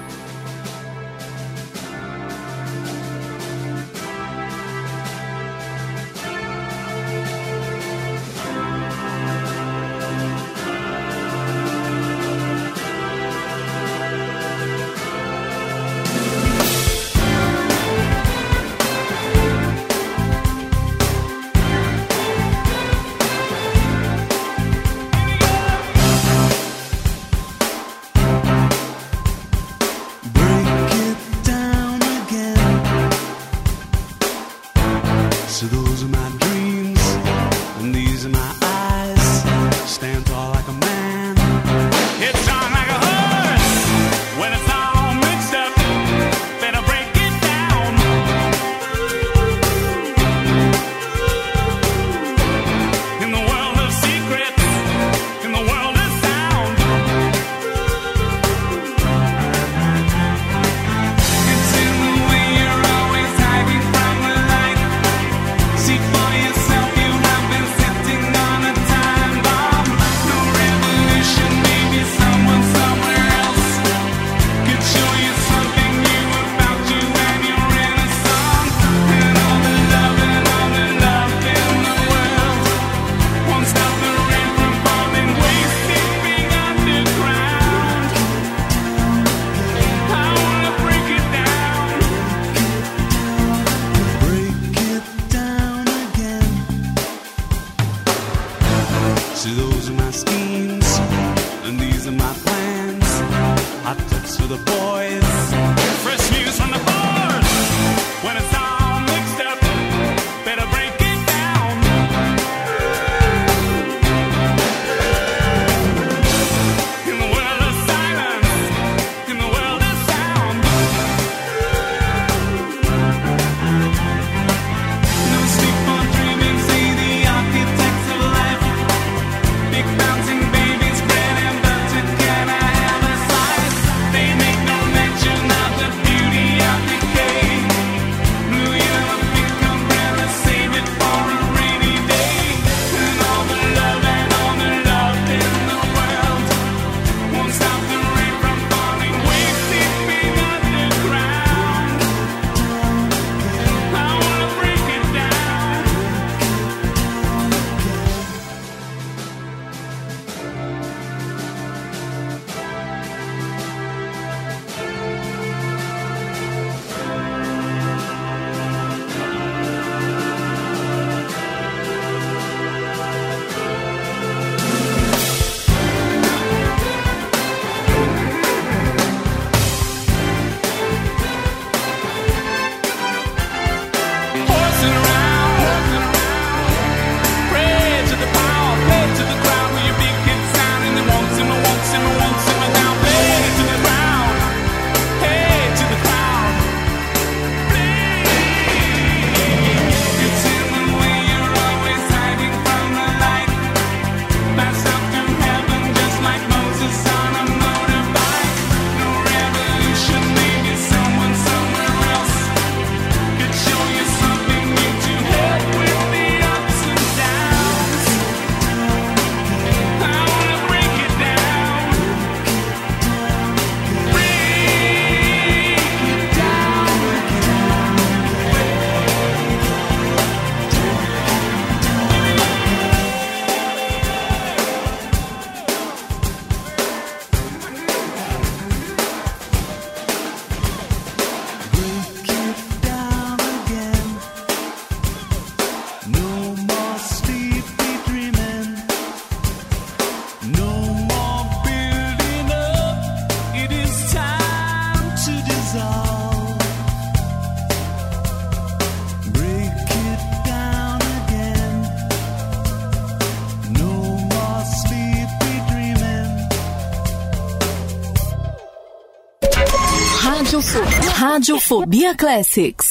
Radiofobia Classics.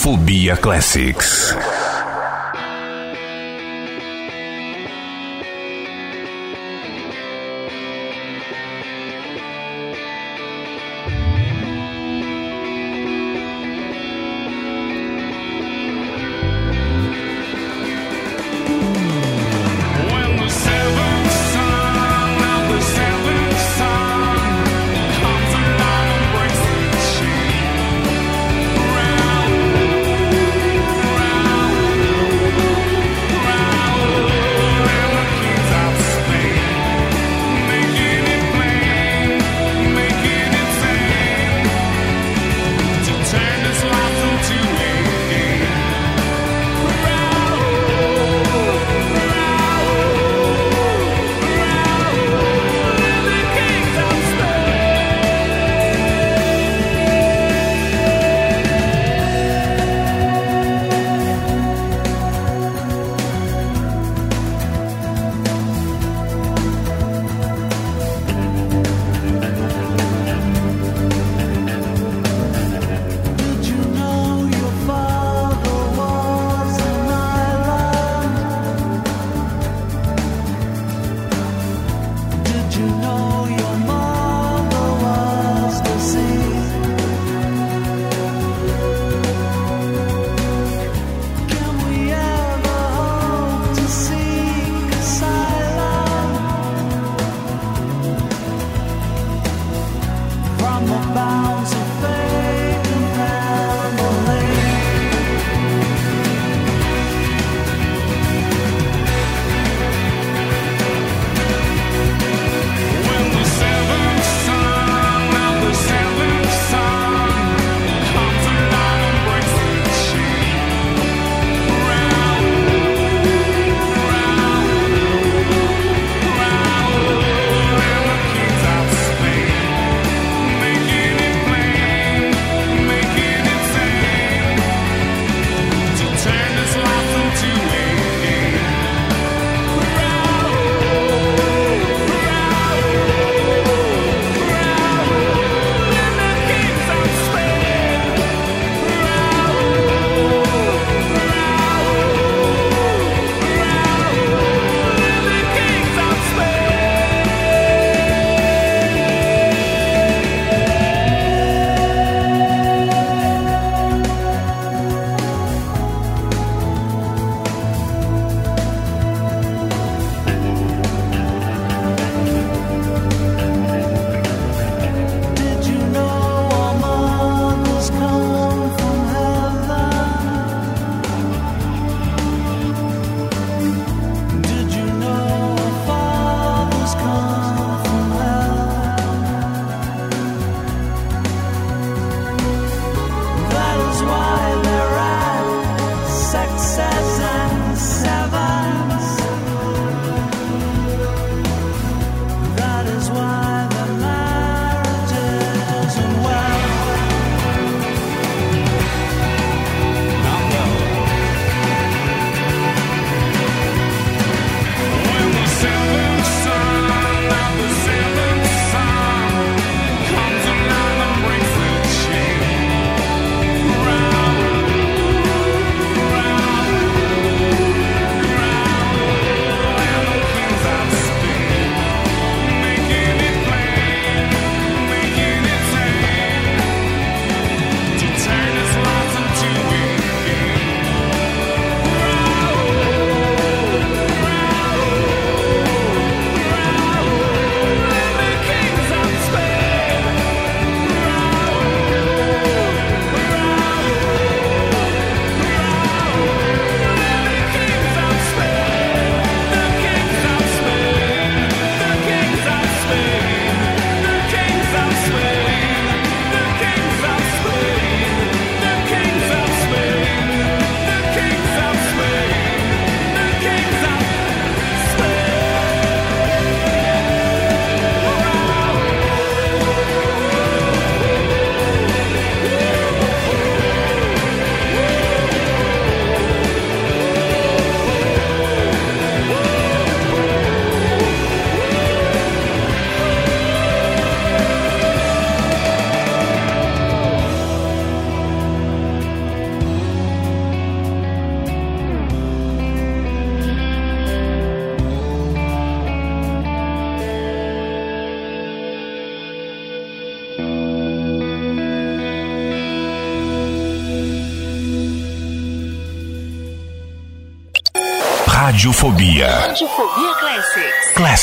Radiofobia Classics.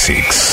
Classics.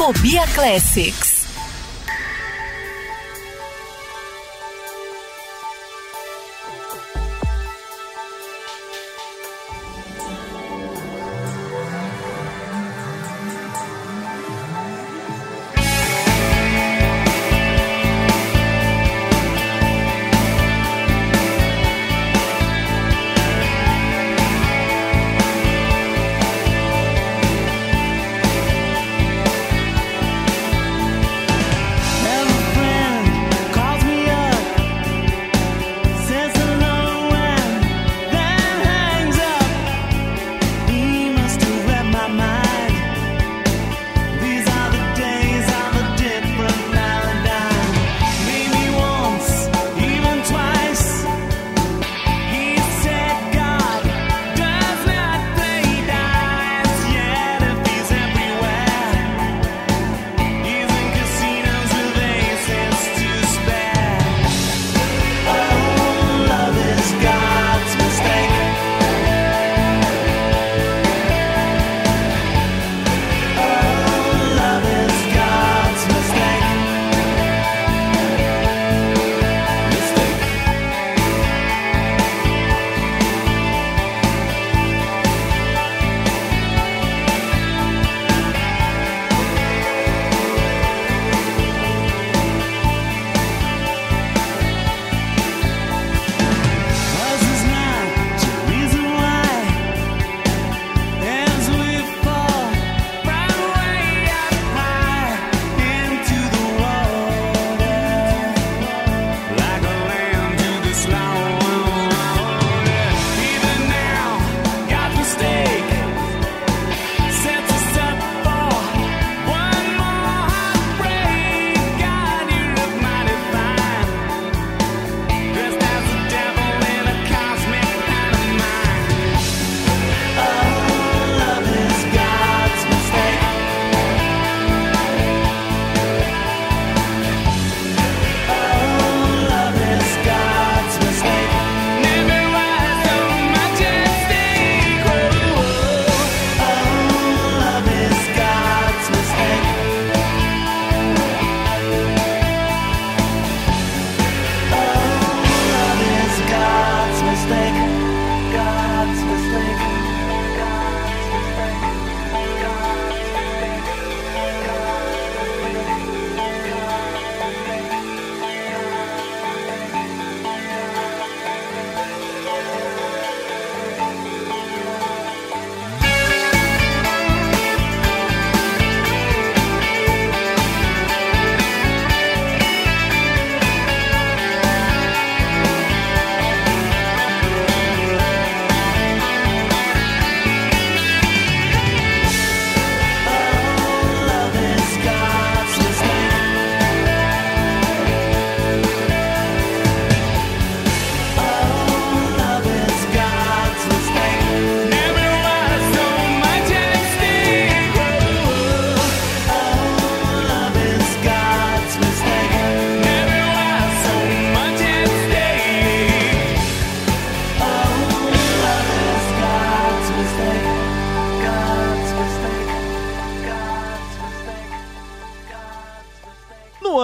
Radiofobia Classics.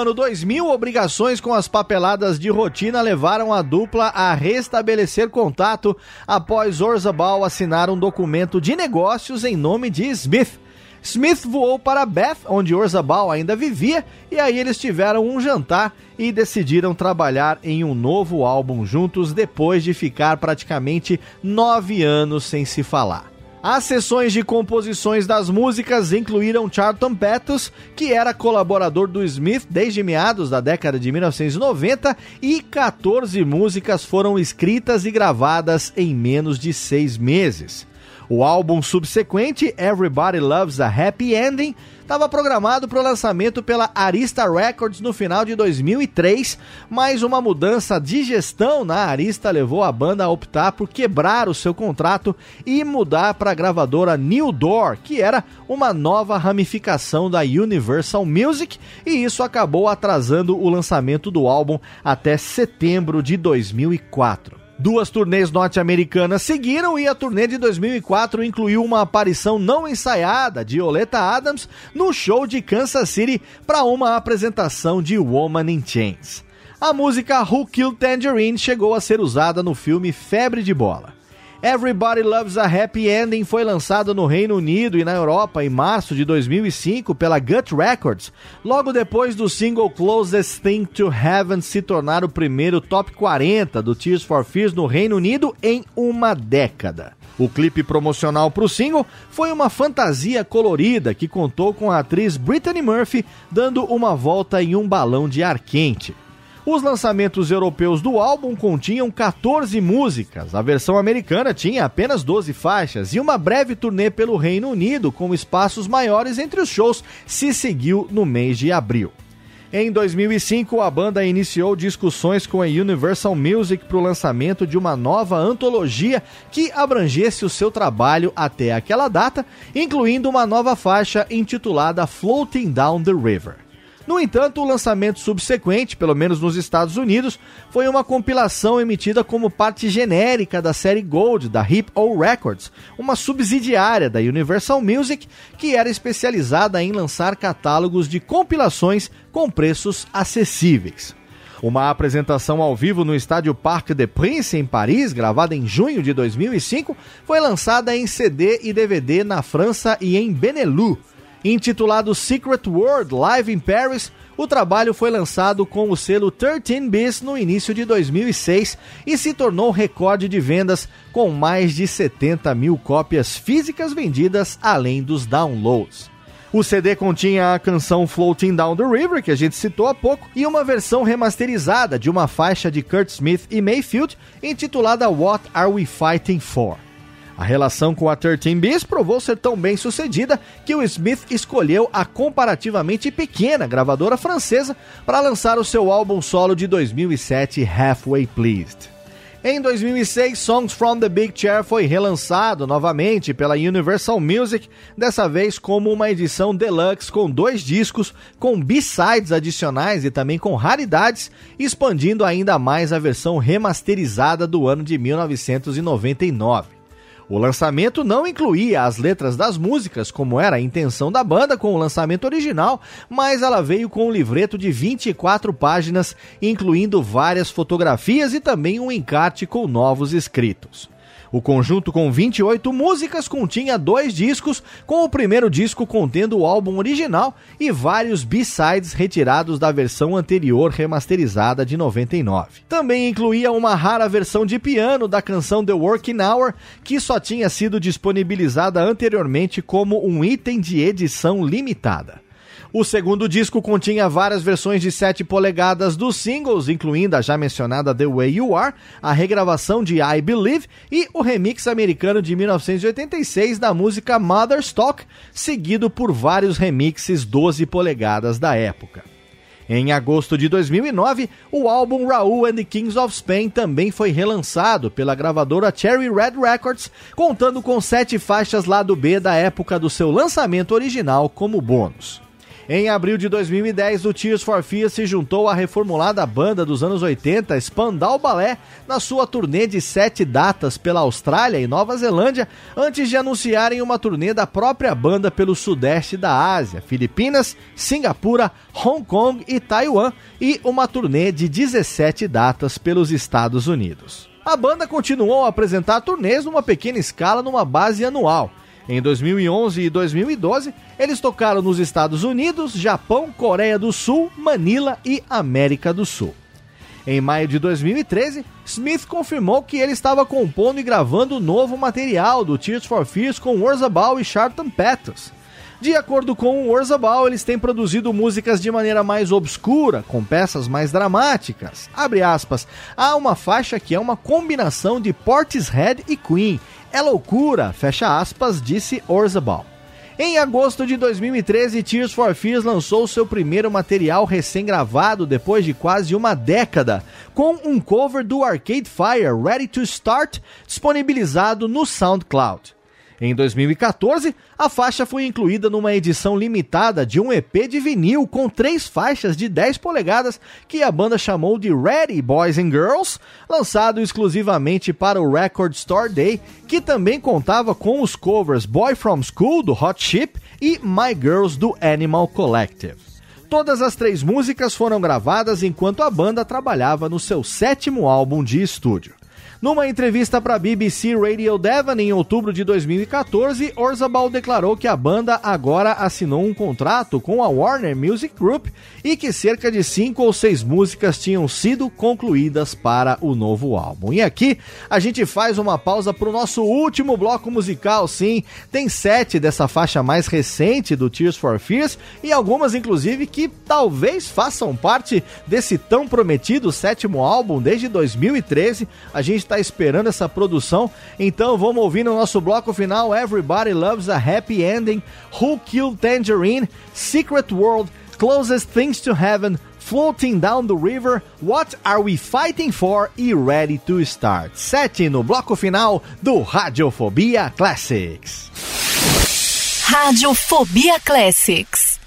Ano 2000, obrigações com as papeladas de rotina levaram a dupla a restabelecer contato após Orzabal assinar um documento de negócios em nome de Smith. Smith voou para Beth, onde Orzabal ainda vivia, e aí eles tiveram um jantar e decidiram trabalhar em um novo álbum juntos depois de ficar praticamente nove anos sem se falar. As sessões de composições das músicas incluíram Charlton Pettus, que era colaborador do Smith desde meados da década de 1990, e 14 músicas foram escritas e gravadas em menos de seis meses. O álbum subsequente, Everybody Loves a Happy Ending, estava programado para o lançamento pela Arista Records no final de 2003, mas uma mudança de gestão na Arista levou a banda a optar por quebrar o seu contrato e mudar para a gravadora New Door, que era uma nova ramificação da Universal Music, e isso acabou atrasando o lançamento do álbum até setembro de 2004. Duas turnês norte-americanas seguiram e a turnê de 2004 incluiu uma aparição não ensaiada de Oleta Adams no show de Kansas City para uma apresentação de Woman in Chains. A música Who Killed Tangerine chegou a ser usada no filme Febre de Bola. Everybody Loves a Happy Ending foi lançado no Reino Unido e na Europa em março de 2005 pela Gut Records, logo depois do single Closest Thing to Heaven se tornar o primeiro top 40 do Tears for Fears no Reino Unido em uma década. O clipe promocional para o single foi uma fantasia colorida que contou com a atriz Brittany Murphy dando uma volta em um balão de ar quente. Os lançamentos europeus do álbum continham 14 músicas, a versão americana tinha apenas 12 faixas e uma breve turnê pelo Reino Unido com espaços maiores entre os shows se seguiu no mês de abril. Em 2005, a banda iniciou discussões com a Universal Music para o lançamento de uma nova antologia que abrangesse o seu trabalho até aquela data, incluindo uma nova faixa intitulada Floating Down the River. No entanto, o lançamento subsequente, pelo menos nos Estados Unidos, foi uma compilação emitida como parte genérica da série Gold da Hip O Records, uma subsidiária da Universal Music que era especializada em lançar catálogos de compilações com preços acessíveis. Uma apresentação ao vivo no estádio Parc des Princes, em Paris, gravada em junho de 2005, foi lançada em CD e DVD na França e em Benelux. Intitulado Secret World Live in Paris, o trabalho foi lançado com o selo 13 Bis no início de 2006 e se tornou recorde de vendas com mais de 70 mil cópias físicas vendidas, além dos downloads. O CD continha a canção Floating Down the River, que a gente citou há pouco, e uma versão remasterizada de uma faixa de Kurt Smith e Mayfield intitulada What Are We Fighting For? A relação com a 13 Bis provou ser tão bem sucedida que o Smith escolheu a comparativamente pequena gravadora francesa para lançar o seu álbum solo de 2007, Halfway Pleased. Em 2006, Songs from the Big Chair foi relançado novamente pela Universal Music, dessa vez como uma edição deluxe com dois discos, com B-sides adicionais e também com raridades, expandindo ainda mais a versão remasterizada do ano de 1999. O lançamento não incluía as letras das músicas, como era a intenção da banda com o lançamento original, mas ela veio com um livreto de 24 páginas, incluindo várias fotografias e também um encarte com novos escritos. O conjunto com 28 músicas continha dois discos, com o primeiro disco contendo o álbum original e vários B-sides retirados da versão anterior remasterizada de 99. Também incluía uma rara versão de piano da canção The Working Hour, que só tinha sido disponibilizada anteriormente como um item de edição limitada. O segundo disco continha várias versões de 7 polegadas dos singles, incluindo a já mencionada The Way You Are, a regravação de I Believe e o remix americano de 1986 da música Mother's Talk, seguido por vários remixes 12 polegadas da época. Em agosto de 2009, o álbum Raul and the Kings of Spain também foi relançado pela gravadora Cherry Red Records, contando com sete faixas lado B da época do seu lançamento original como bônus. Em abril de 2010, o Tears for Fears se juntou à reformulada banda dos anos 80, Spandau Ballet, na sua turnê de sete datas pela Austrália e Nova Zelândia, antes de anunciarem uma turnê da própria banda pelo sudeste da Ásia, Filipinas, Singapura, Hong Kong e Taiwan, e uma turnê de 17 datas pelos Estados Unidos. A banda continuou a apresentar turnês numa pequena escala numa base anual. Em 2011 e 2012, eles tocaram nos Estados Unidos, Japão, Coreia do Sul, Manila e América do Sul. Em maio de 2013, Smith confirmou que ele estava compondo e gravando novo material do Tears for Fears com Orzabal e Charlton Peters. De acordo com o Orzabal, eles têm produzido músicas de maneira mais obscura, com peças mais dramáticas. Abre aspas, há uma faixa que é uma combinação de Portishead e Queen. É loucura, fecha aspas, disse Orzabal. Em agosto de 2013, Tears for Fears lançou seu primeiro material recém-gravado depois de quase uma década, com um cover do Arcade Fire Ready to Start disponibilizado no SoundCloud. Em 2014, a faixa foi incluída numa edição limitada de um EP de vinil com três faixas de 10 polegadas que a banda chamou de Ready Boys and Girls, lançado exclusivamente para o Record Store Day, que também contava com os covers Boy From School do Hot Chip e My Girls do Animal Collective. Todas as três músicas foram gravadas enquanto a banda trabalhava no seu sétimo álbum de estúdio. Numa entrevista para a BBC Radio Devon em outubro de 2014, Orzabal declarou que a banda agora assinou um contrato com a Warner Music Group e que cerca de cinco ou seis músicas tinham sido concluídas para o novo álbum. E aqui a gente faz uma pausa para o nosso último bloco musical, sim. Tem sete dessa faixa mais recente do Tears for Fears e algumas, inclusive, que talvez façam parte desse tão prometido sétimo álbum desde 2013. A gente está esperando essa produção, então vamos ouvir no nosso bloco final Everybody Loves a Happy Ending, Who Killed Tangerine, Secret World, Closest Things to Heaven, Floating Down the River, What Are We Fighting For e Ready to Start. Sete no bloco final do Radiofobia Classics. Radiofobia Classics.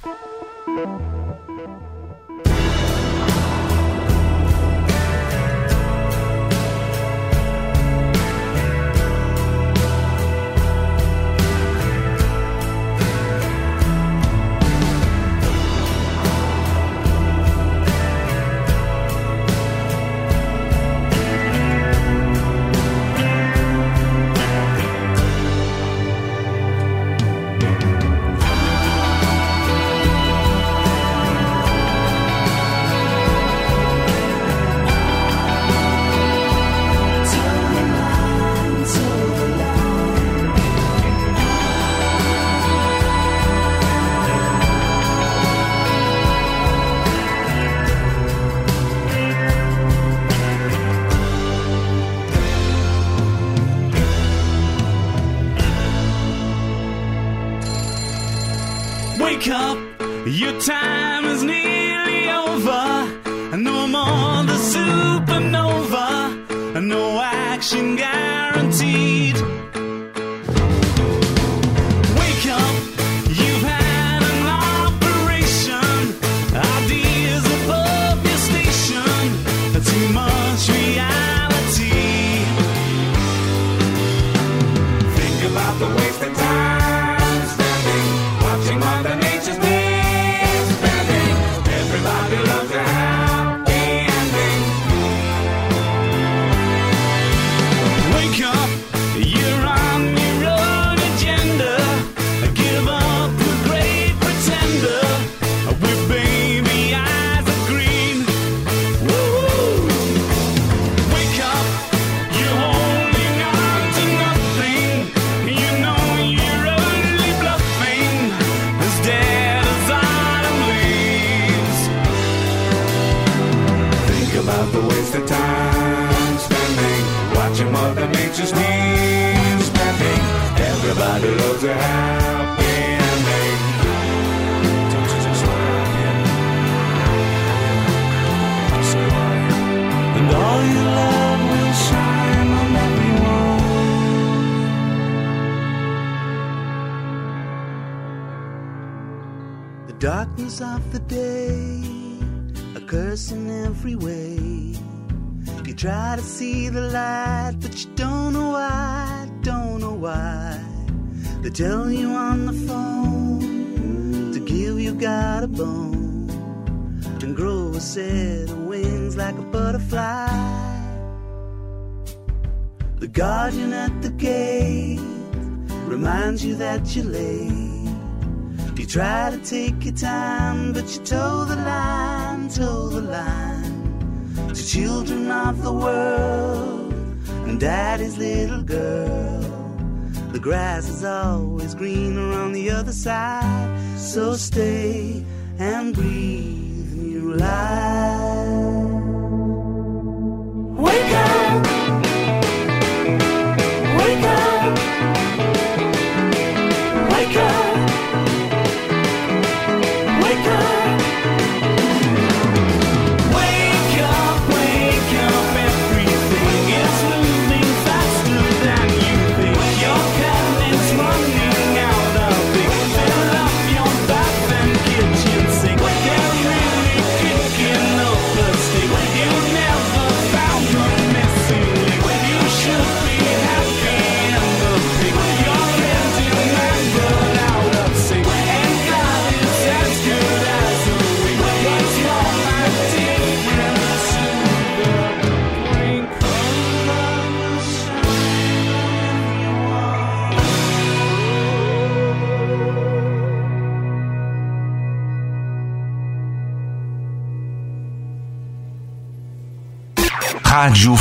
grass is always green around the other side. So stay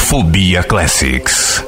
Fobia Classics.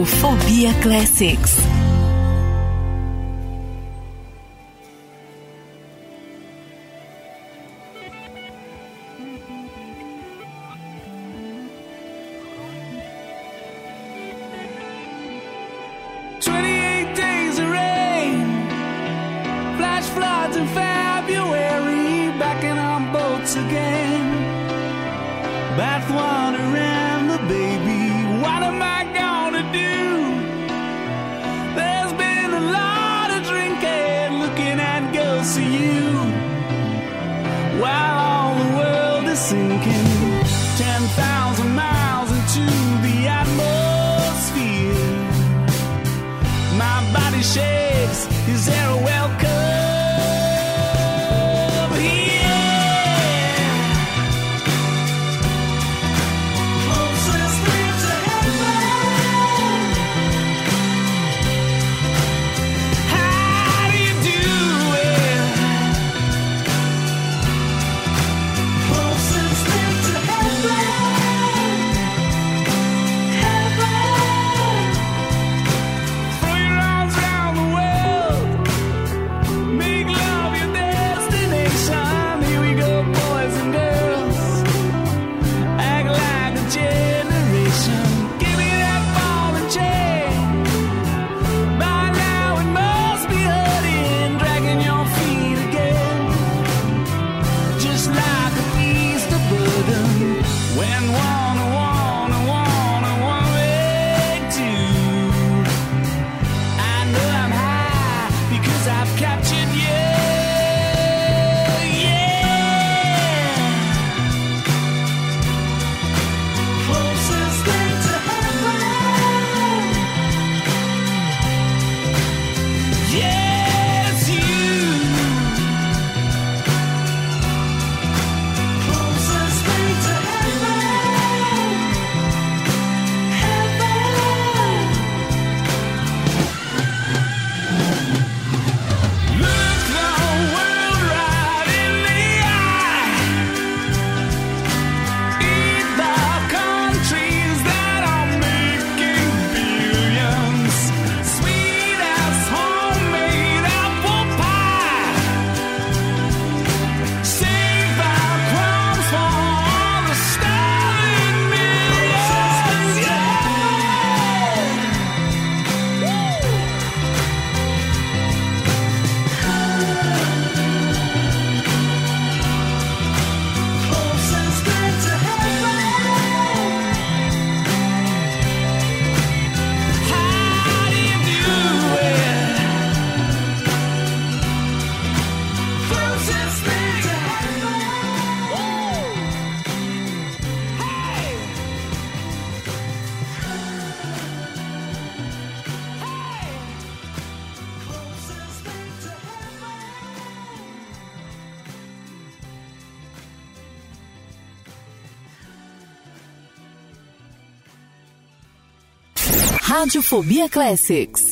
Fobia Classics. Rádio Fobia Classics.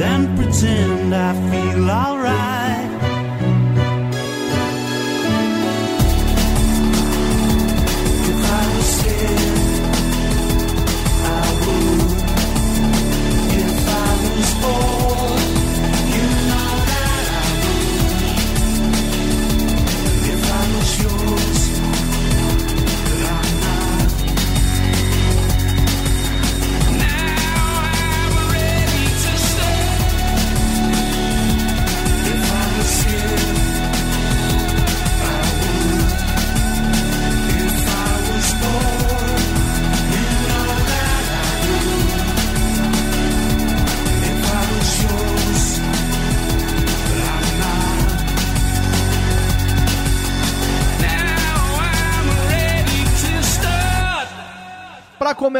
Than pretend I feel alright.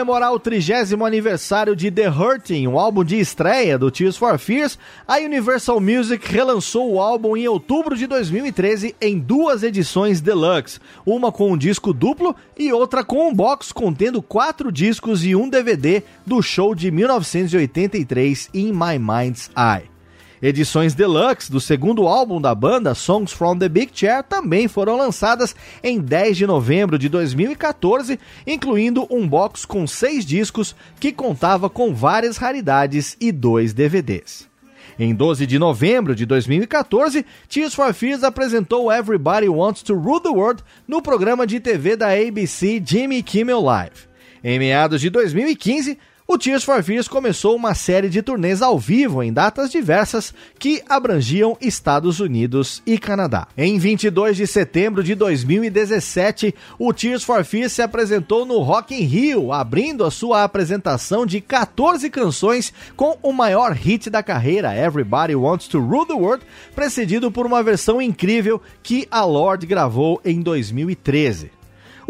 Comemorar o trigésimo aniversário de The Hurting, o álbum de estreia do Tears for Fears, a Universal Music relançou o álbum em outubro de 2013 em duas edições deluxe, uma com um disco duplo e outra com um box contendo quatro discos e um DVD do show de 1983 In My Mind's Eye. Edições deluxe do segundo álbum da banda, Songs from the Big Chair, também foram lançadas em 10 de novembro de 2014, incluindo um box com seis discos que contava com várias raridades e dois DVDs. Em 12 de novembro de 2014, Tears for Fears apresentou Everybody Wants to Rule the World no programa de TV da ABC Jimmy Kimmel Live. Em meados de 2015, o Tears for Fears começou uma série de turnês ao vivo em datas diversas que abrangiam Estados Unidos e Canadá. Em 22 de setembro de 2017, o Tears for Fears se apresentou no Rock in Rio, abrindo a sua apresentação de 14 canções com o maior hit da carreira, Everybody Wants to Rule the World, precedido por uma versão incrível que a Lorde gravou em 2013.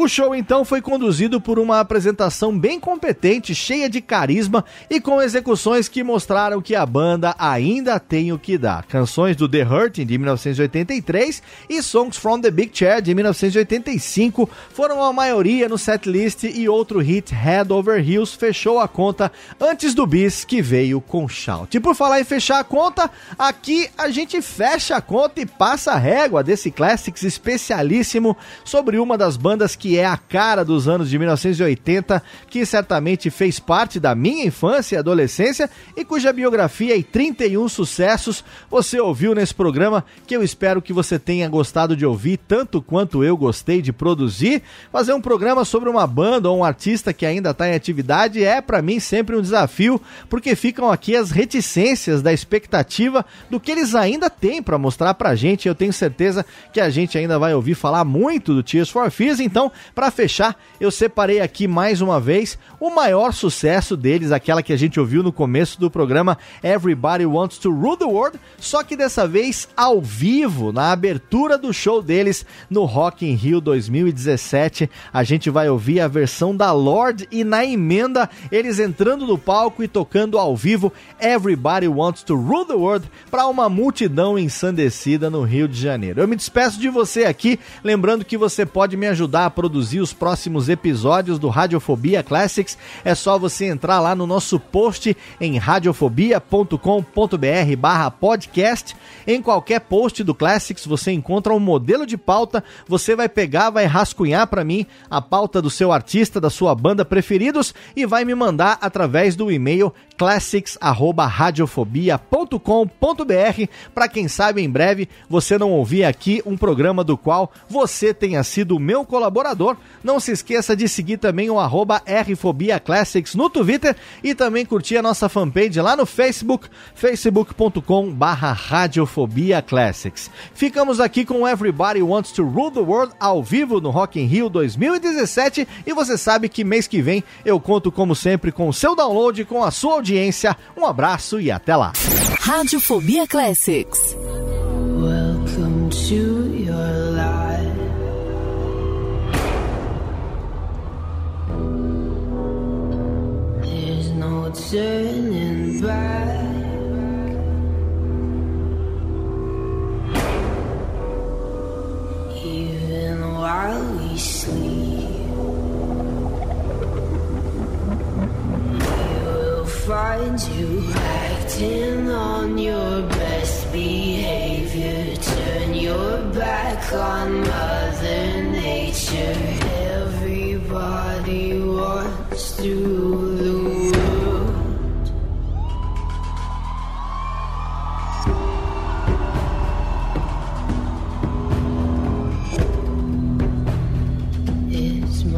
O show então foi conduzido por uma apresentação bem competente, cheia de carisma e com execuções que mostraram que a banda ainda tem o que dar. Canções do The Hurting de 1983 e Songs from the Big Chair de 1985 foram a maioria no setlist e outro hit Head Over Heels fechou a conta antes do bis que veio com shout. E por falar em fechar a conta, aqui a gente fecha a conta e passa a régua desse Classics especialíssimo sobre uma das bandas que é a cara dos anos de 1980, que certamente fez parte da minha infância e adolescência e cuja biografia e 31 sucessos você ouviu nesse programa, que eu espero que você tenha gostado de ouvir tanto quanto eu gostei de produzir. Fazer um programa sobre uma banda ou um artista que ainda está em atividade é para mim sempre um desafio, porque ficam aqui as reticências da expectativa do que eles ainda têm para mostrar pra gente. Eu tenho certeza que a gente ainda vai ouvir falar muito do Tears for Fears, então, para fechar, eu separei aqui mais uma vez o maior sucesso deles, aquela que a gente ouviu no começo do programa Everybody Wants to Rule the World, só que dessa vez ao vivo, na abertura do show deles no Rock in Rio 2017. A gente vai ouvir a versão da Lorde e na emenda eles entrando no palco e tocando ao vivo Everybody Wants to Rule the World para uma multidão ensandecida no Rio de Janeiro. Eu me despeço de você aqui, lembrando que você pode me ajudar a produzir os próximos episódios do Radiofobia Classics. É só você entrar lá no nosso post em radiofobia.com.br barra podcast. Em qualquer post do Classics você encontra um modelo de pauta, você vai pegar, vai rascunhar para mim a pauta do seu artista, da sua banda preferidos e vai me mandar através do e-mail classics@radiofobia.com.br para quem sabe em breve você não ouvir aqui um programa do qual você tenha sido meu colaborador. Não se esqueça de seguir também o arroba Rfobia Classics no Twitter e também curtir a nossa fanpage lá no Facebook, facebook.com barra Radiofobia Classics. Ficamos aqui com Everybody Wants to Rule the World ao vivo no Rock in Rio 2017 e você sabe que mês que vem eu conto como sempre com o seu download, com a sua audiência. Um abraço e até lá. Radiofobia Classics. Welcome to your life. Turning back. Even while we sleep, you will find you acting on your best behavior. Turn your back on Mother Nature. Everybody wants to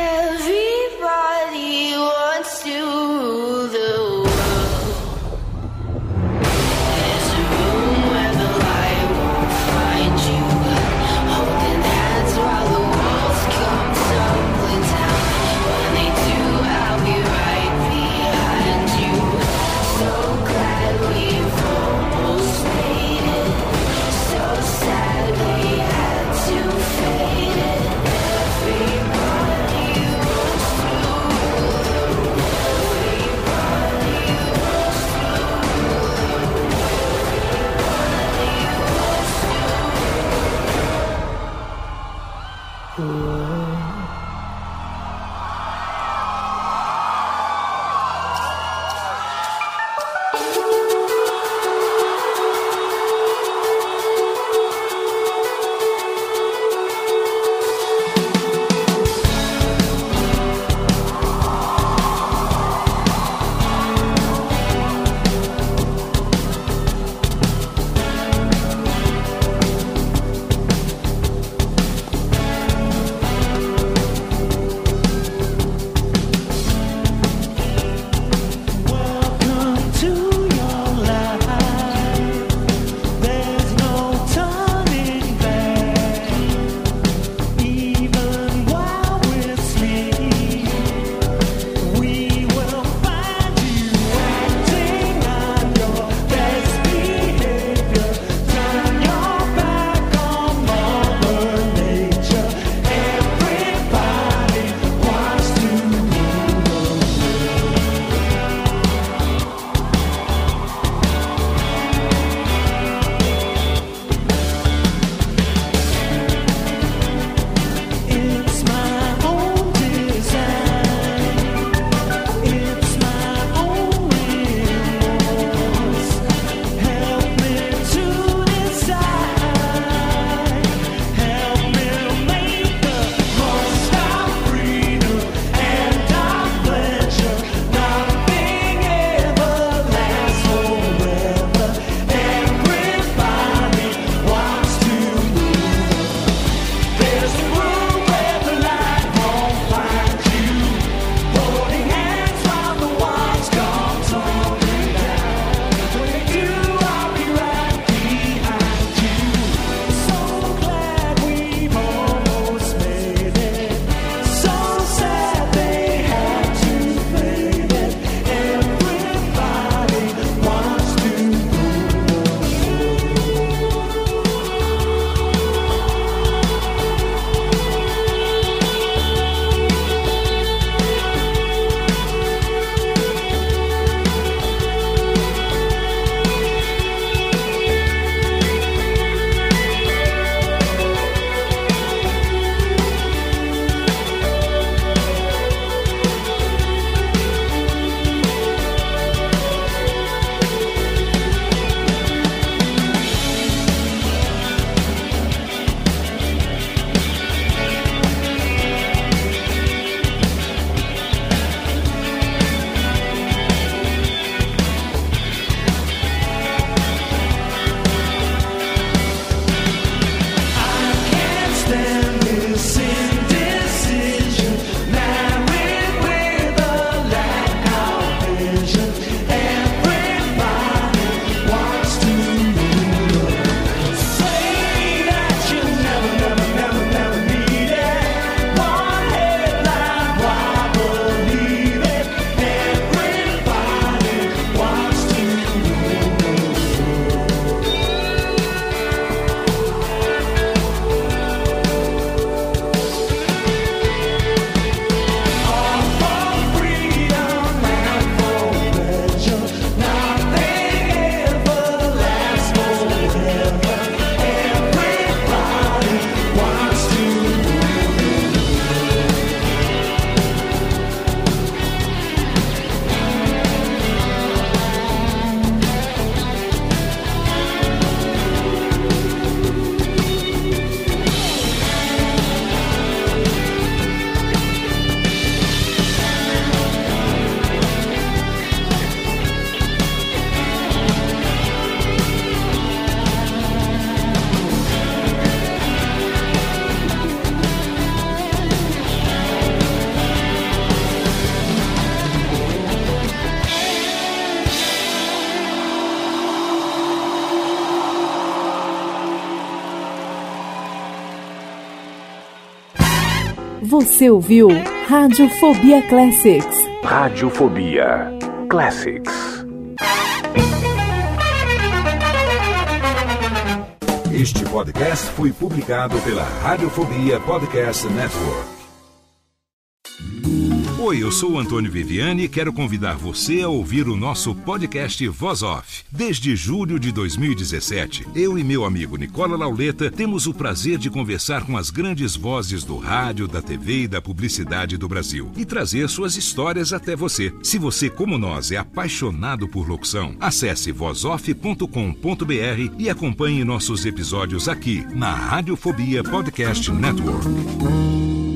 Everybody Você ouviu Radiofobia Classics. Radiofobia Classics. Este podcast foi publicado pela Radiofobia Podcast Network. Oi, eu sou o Antônio Viviani e quero convidar você a ouvir o nosso podcast Voz Off. Desde julho de 2017, eu e meu amigo Nicola Lauleta temos o prazer de conversar com as grandes vozes do rádio, da TV e da publicidade do Brasil e trazer suas histórias até você. Se você, como nós, é apaixonado por locução, acesse vozoff.com.br e acompanhe nossos episódios aqui na Radiofobia Podcast Network.